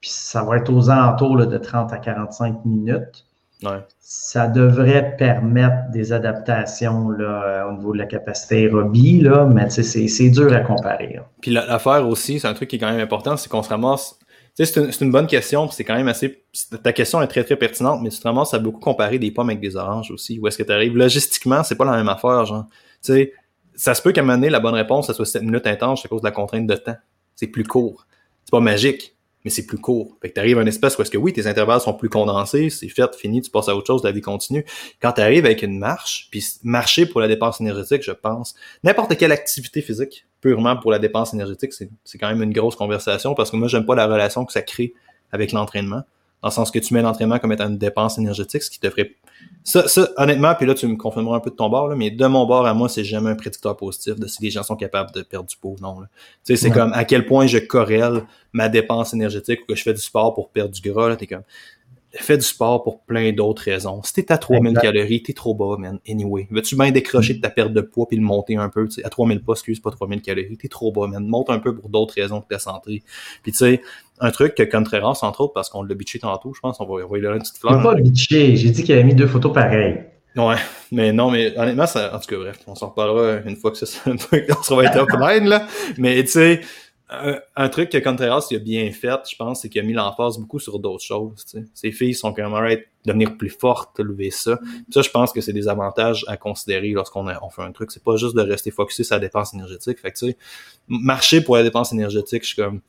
B: Puis ça va être aux alentours là, de 30 à 45 minutes.
A: Ouais.
B: Ça devrait permettre des adaptations là, euh, au niveau de la capacité aérobie, là, mais c'est c'est dur à comparer. là.
A: Puis la- l'affaire aussi, c'est un truc qui est quand même important, c'est qu'on se ramasse. Tu sais, c'est une, c'est une bonne question, puis c'est quand même assez. Ta question est très très pertinente, mais tu te ramasses à beaucoup comparer des pommes avec des oranges aussi. Où est-ce que tu arrives? Logistiquement, c'est pas la même affaire, genre. Tu sais, ça se peut qu'à un moment donné, la bonne réponse, ça soit 7 minutes intenses à cause de la contrainte de temps. C'est plus court. C'est pas magique, mais c'est plus court. Fait que t'arrives à un espace où est-ce que oui, tes intervalles sont plus condensés, c'est fait, fini, tu passes à autre chose, la vie continue. Quand tu arrives avec une marche, puis marcher pour la dépense énergétique, je pense, n'importe quelle activité physique, purement pour la dépense énergétique, c'est quand même une grosse conversation parce que moi, j'aime pas la relation que ça crée avec l'entraînement. Dans le sens que tu mets l'entraînement comme étant une dépense énergétique, ce qui devrait. Ça, ça, honnêtement, puis là, tu me confirmeras un peu de ton bord, là, mais de mon bord à moi, c'est jamais un prédicteur positif de si les gens sont capables de perdre du poids ou non. Tu sais, c'est
B: Ouais.
A: comme à quel point je corrèle ma dépense énergétique ou que je fais du sport pour perdre du gras, là, t'es comme. Fais du sport pour plein d'autres raisons. Si t'es à 3000
B: Exact.
A: calories, t'es trop bas, man. Anyway. Veux-tu bien décrocher de ta perte de poids puis le monter un peu, tu sais, à 3000 pas, excuse, pas 3000 calories, t'es trop bas, man. Monte un peu pour d'autres raisons que ta santé. Puis tu sais, un truc que Contreras, entre autres, parce qu'on l'a bitché tantôt, je pense, on va, on lui donner une petite fleur.
B: n'ai pas bitché. J'ai dit qu'il avait mis deux photos pareilles.
A: Ouais, mais non, mais honnêtement, ça, en tout cas, bref, on s'en reparlera une fois que ça, une fois qu'on sera été offline, là. Mais tu sais, un, truc que Contreras a bien fait, je pense, c'est qu'il a mis l'emphase beaucoup sur d'autres choses. Tu sais. Ces filles sont quand même devenir plus fortes, lever ça. ça, je pense que c'est des avantages à considérer lorsqu'on on fait un truc. C'est pas juste de rester focusé sur la dépense énergétique. Fait que tu sais, marcher pour la dépense énergétique, je suis comme.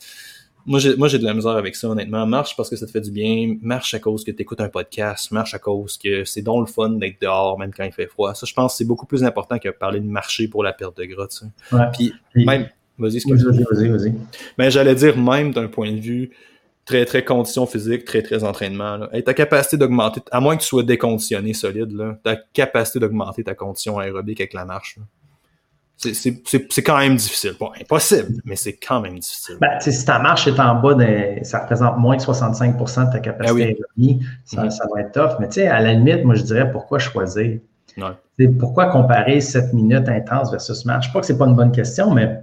A: Moi j'ai, moi, j'ai de la misère avec ça, honnêtement. Marche parce que ça te fait du bien. Marche à cause que tu écoutes un podcast. Marche à cause que c'est donc le fun d'être dehors, même quand il fait froid. Ça, je pense que c'est beaucoup plus important que parler de marcher pour la perte de gras, tu sais.
B: Ouais.
A: Puis, même, Vas-y,
B: vas-y, vas-y, vas-y.
A: Mais j'allais dire même d'un point de vue très, très condition physique, très, très entraînement. Là. ta capacité d'augmenter, à moins que tu sois déconditionné solide, là, ta capacité d'augmenter ta condition aérobique avec la marche. C'est quand même difficile. Bon, impossible, mais c'est quand même difficile.
B: Ben, si ta marche est en bas, de, ça représente moins que 65% de ta capacité aérobique, ça, ça, va être tough. Mais à la limite, moi, je dirais pourquoi choisir? Ouais. Pourquoi comparer 7 minutes intense versus marche? Je sais pas que c'est pas une bonne question, mais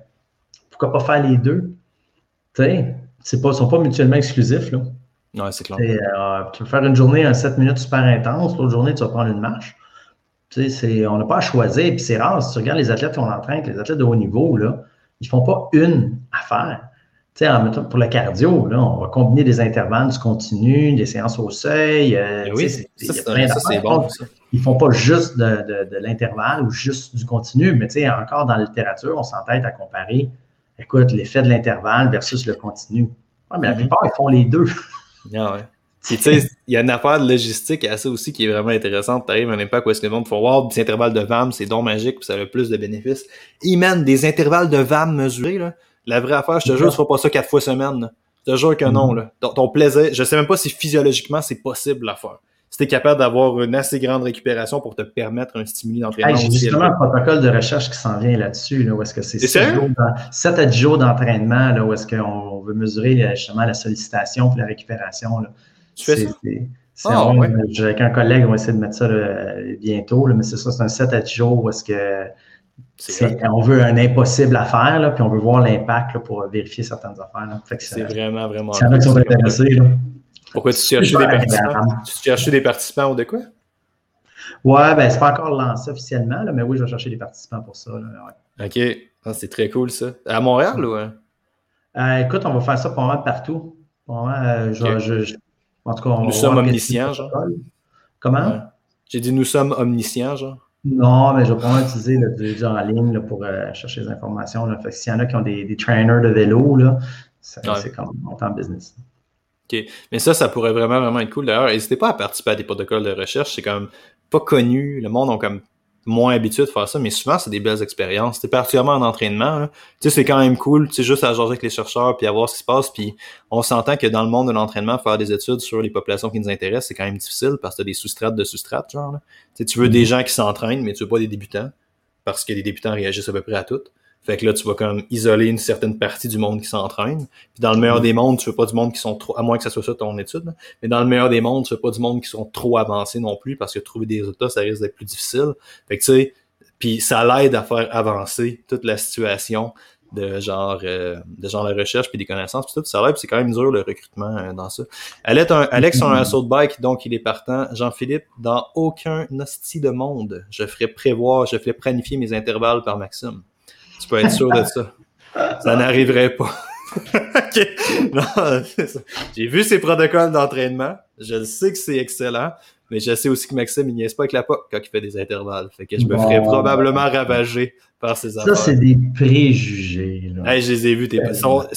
B: pourquoi pas faire les deux? Tu sais, ils ne sont pas mutuellement exclusifs. Là.
A: Ouais, c'est clair.
B: Euh, tu veux faire une journée, un 7 minutes super intense, l'autre journée, tu vas prendre une marche. Tu sais, on n'a pas à choisir, puis c'est rare. Si tu regardes les athlètes qu'on entraîne, les athlètes de haut niveau, là, ils ne font pas une affaire. Tu sais, pour le cardio, là, on va combiner des intervalles du continu, des séances au seuil. Euh,
A: ben oui, ça, c'est bon. Ça.
B: Ils font pas juste de, de l'intervalle ou juste du continu, mais tu sais, encore dans la littérature, on s'entête à comparer écoute, l'effet de l'intervalle versus le continu. Ouais, mais la mhm. plupart, ils font les deux.
A: Ah ouais. tu sais, il y a une affaire de logistique à ça aussi qui est vraiment intéressante. Tu arrives à un impact où est-ce que le monde forward, des intervalles de VAM, c'est donc magique, puis ça a le plus de bénéfices. Man, des intervalles de VAM mesurés, là. La vraie affaire, je te jure, tu feras pas ça quatre fois semaine. Là. Je te jure que non, mhm. là. Ton, ton, plaisir, je sais même pas si physiologiquement c'est possible à faire si tu es capable d'avoir une assez grande récupération pour te permettre un stimuli d'entraînement.
B: J'ai justement un protocole de recherche qui s'en vient là-dessus, là, où est-ce que c'est 7, à 10 jours d'entraînement, là, où est-ce qu'on veut mesurer euh, justement la sollicitation et la récupération. Là.
A: Tu fais ça?
B: Ah, ouais. Avec un collègue, on va essayer de mettre ça bientôt, là, mais c'est ça, c'est un 7 à 10 jours où est-ce que on veut un impossible à faire, là, puis on veut voir l'impact pour vérifier certaines affaires.
A: C'est vraiment, vraiment.
B: C'est qui sont intéressés.
A: Pourquoi tu cherches des participants? Tu cherches des participants ou de quoi?
B: Ouais, ben c'est pas encore lancé officiellement, là, mais oui, je vais chercher des participants pour ça.
A: OK. Ah, c'est très cool ça. À Montréal ou? Hein?
B: Euh, écoute, on va faire ça pour moi partout. Pour euh, je, en tout cas,
A: nous sommes omniscients, genre.
B: Comment?
A: J'ai dit nous sommes omniscients, genre.
B: Non, mais je vais probablement utiliser le vidéo en ligne là, pour euh, chercher des informations. S'il y en a qui ont des, des trainers de vélo, là, c'est comme en business.
A: OK. Mais ça, ça pourrait vraiment, vraiment être cool. D'ailleurs, n'hésitez pas à participer à des protocoles de recherche. C'est comme pas connu. Le monde a comme moins habitué de faire ça, mais souvent, c'est des belles expériences. C'est particulièrement en entraînement. Tu sais, c'est quand même cool. Tu sais, juste à jaser avec les chercheurs puis à voir ce qui se passe. Puis on s'entend que dans le monde de l'entraînement, faire des études sur les populations qui nous intéressent, c'est quand même difficile parce que tu as des sous-strates de sous-strates, genre. Tu sais, tu veux des mm-hmm. gens qui s'entraînent, mais tu veux pas des débutants parce que les débutants réagissent à peu près à tout. Fait que là, tu vas comme isoler une certaine partie du monde qui s'entraîne. Puis dans le meilleur des mondes, tu veux pas du monde qui sont trop, à moins que ça soit ça ton étude, mais dans le meilleur des mondes, tu veux pas du monde qui sont trop avancés non plus, parce que trouver des résultats, ça risque d'être plus difficile. Fait que tu sais, puis ça l'aide à faire avancer toute la situation de genre euh, de genre la recherche puis des connaissances puis tout. Ça l'aide c'est quand même dur le recrutement euh, dans ça. Alex un, Alex a un assaut de bike donc il est partant. Jean-Philippe dans aucun hostie de monde je ferai prévoir je ferai planifier mes intervalles par Maxime tu peux être sûr de ça. Ça n'arriverait pas. J'ai vu ses protocoles d'entraînement. Je sais que c'est excellent. Mais je sais aussi que Maxime, il niaise pas avec la POC quand il fait des intervalles. Fait que je me ferais probablement ravager par.
B: Ça, c'est des préjugés. Là.
A: je les ai vus. Tes,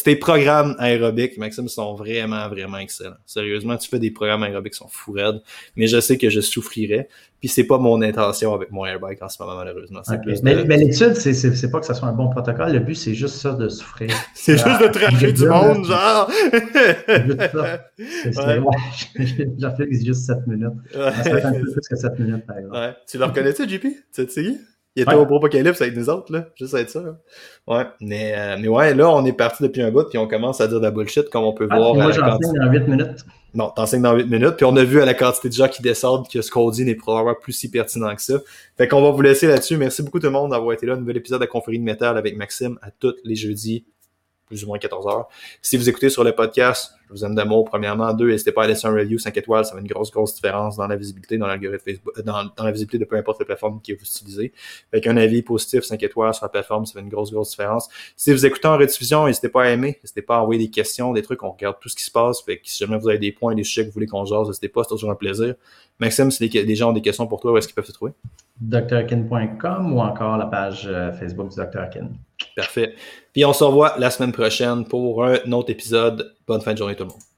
A: tes programmes aérobiques, Maxime, sont vraiment, vraiment excellents. Sérieusement, tu fais des programmes aérobiques qui sont fou raides. Mais je sais que je souffrirais. Puis c'est pas mon intention avec mon airbike en ce moment, malheureusement.
B: Mais, mais l'étude, c'est pas que ça soit un bon protocole. Le but, c'est juste ça de souffrir.
A: c'est juste de tracher du monde, genre.
B: juste ça. J'en fais juste 7 minutes. Ça fait un peu plus que 7 minutes, par exemple.
A: Ouais. Tu le reconnais-tu, JP? Tu sais il était au Apocalypse avec nous autres, là. Juste être ça. Ouais. Mais, euh, mais ouais, là, on est parti depuis un bout, puis on commence à dire de la bullshit, comme on peut ah, voir.
B: Moi, j'enseigne dans 8 minutes.
A: Non, t'enseignes dans 8 minutes, puis on a vu à la quantité de gens qui descendent que ce qu'on dit n'est probablement plus si pertinent que ça. Fait qu'on va vous laisser là-dessus. Merci beaucoup tout le monde d'avoir été là. Un nouvel épisode de Confrérie de métal avec Maxime à tous les jeudis plus ou moins 14 heures. Si vous écoutez sur le podcast, je vous aime d'amour, premièrement. Deux, n'hésitez pas à laisser un review 5 étoiles, ça fait une grosse, grosse différence dans la visibilité, dans l'algorithme Facebook, euh, dans, dans, la visibilité de peu importe la plateforme que vous utilisez. Avec un avis positif 5 étoiles sur la plateforme, ça fait une grosse, grosse différence. Si vous écoutez en rediffusion, n'hésitez pas à aimer, n'hésitez pas à envoyer des questions, des trucs, on regarde tout ce qui se passe. Fait que si jamais vous avez des points, des sujets que vous voulez qu'on jase, n'hésitez pas, c'est toujours un plaisir. Maxime, si les, gens ont des questions pour toi, où est-ce qu'ils peuvent te trouver?
B: drkin.com ou encore la page euh, Facebook du Dr. Akin.
A: Parfait. Puis on se revoit la semaine prochaine pour un autre épisode. Bonne fin de journée tout le monde.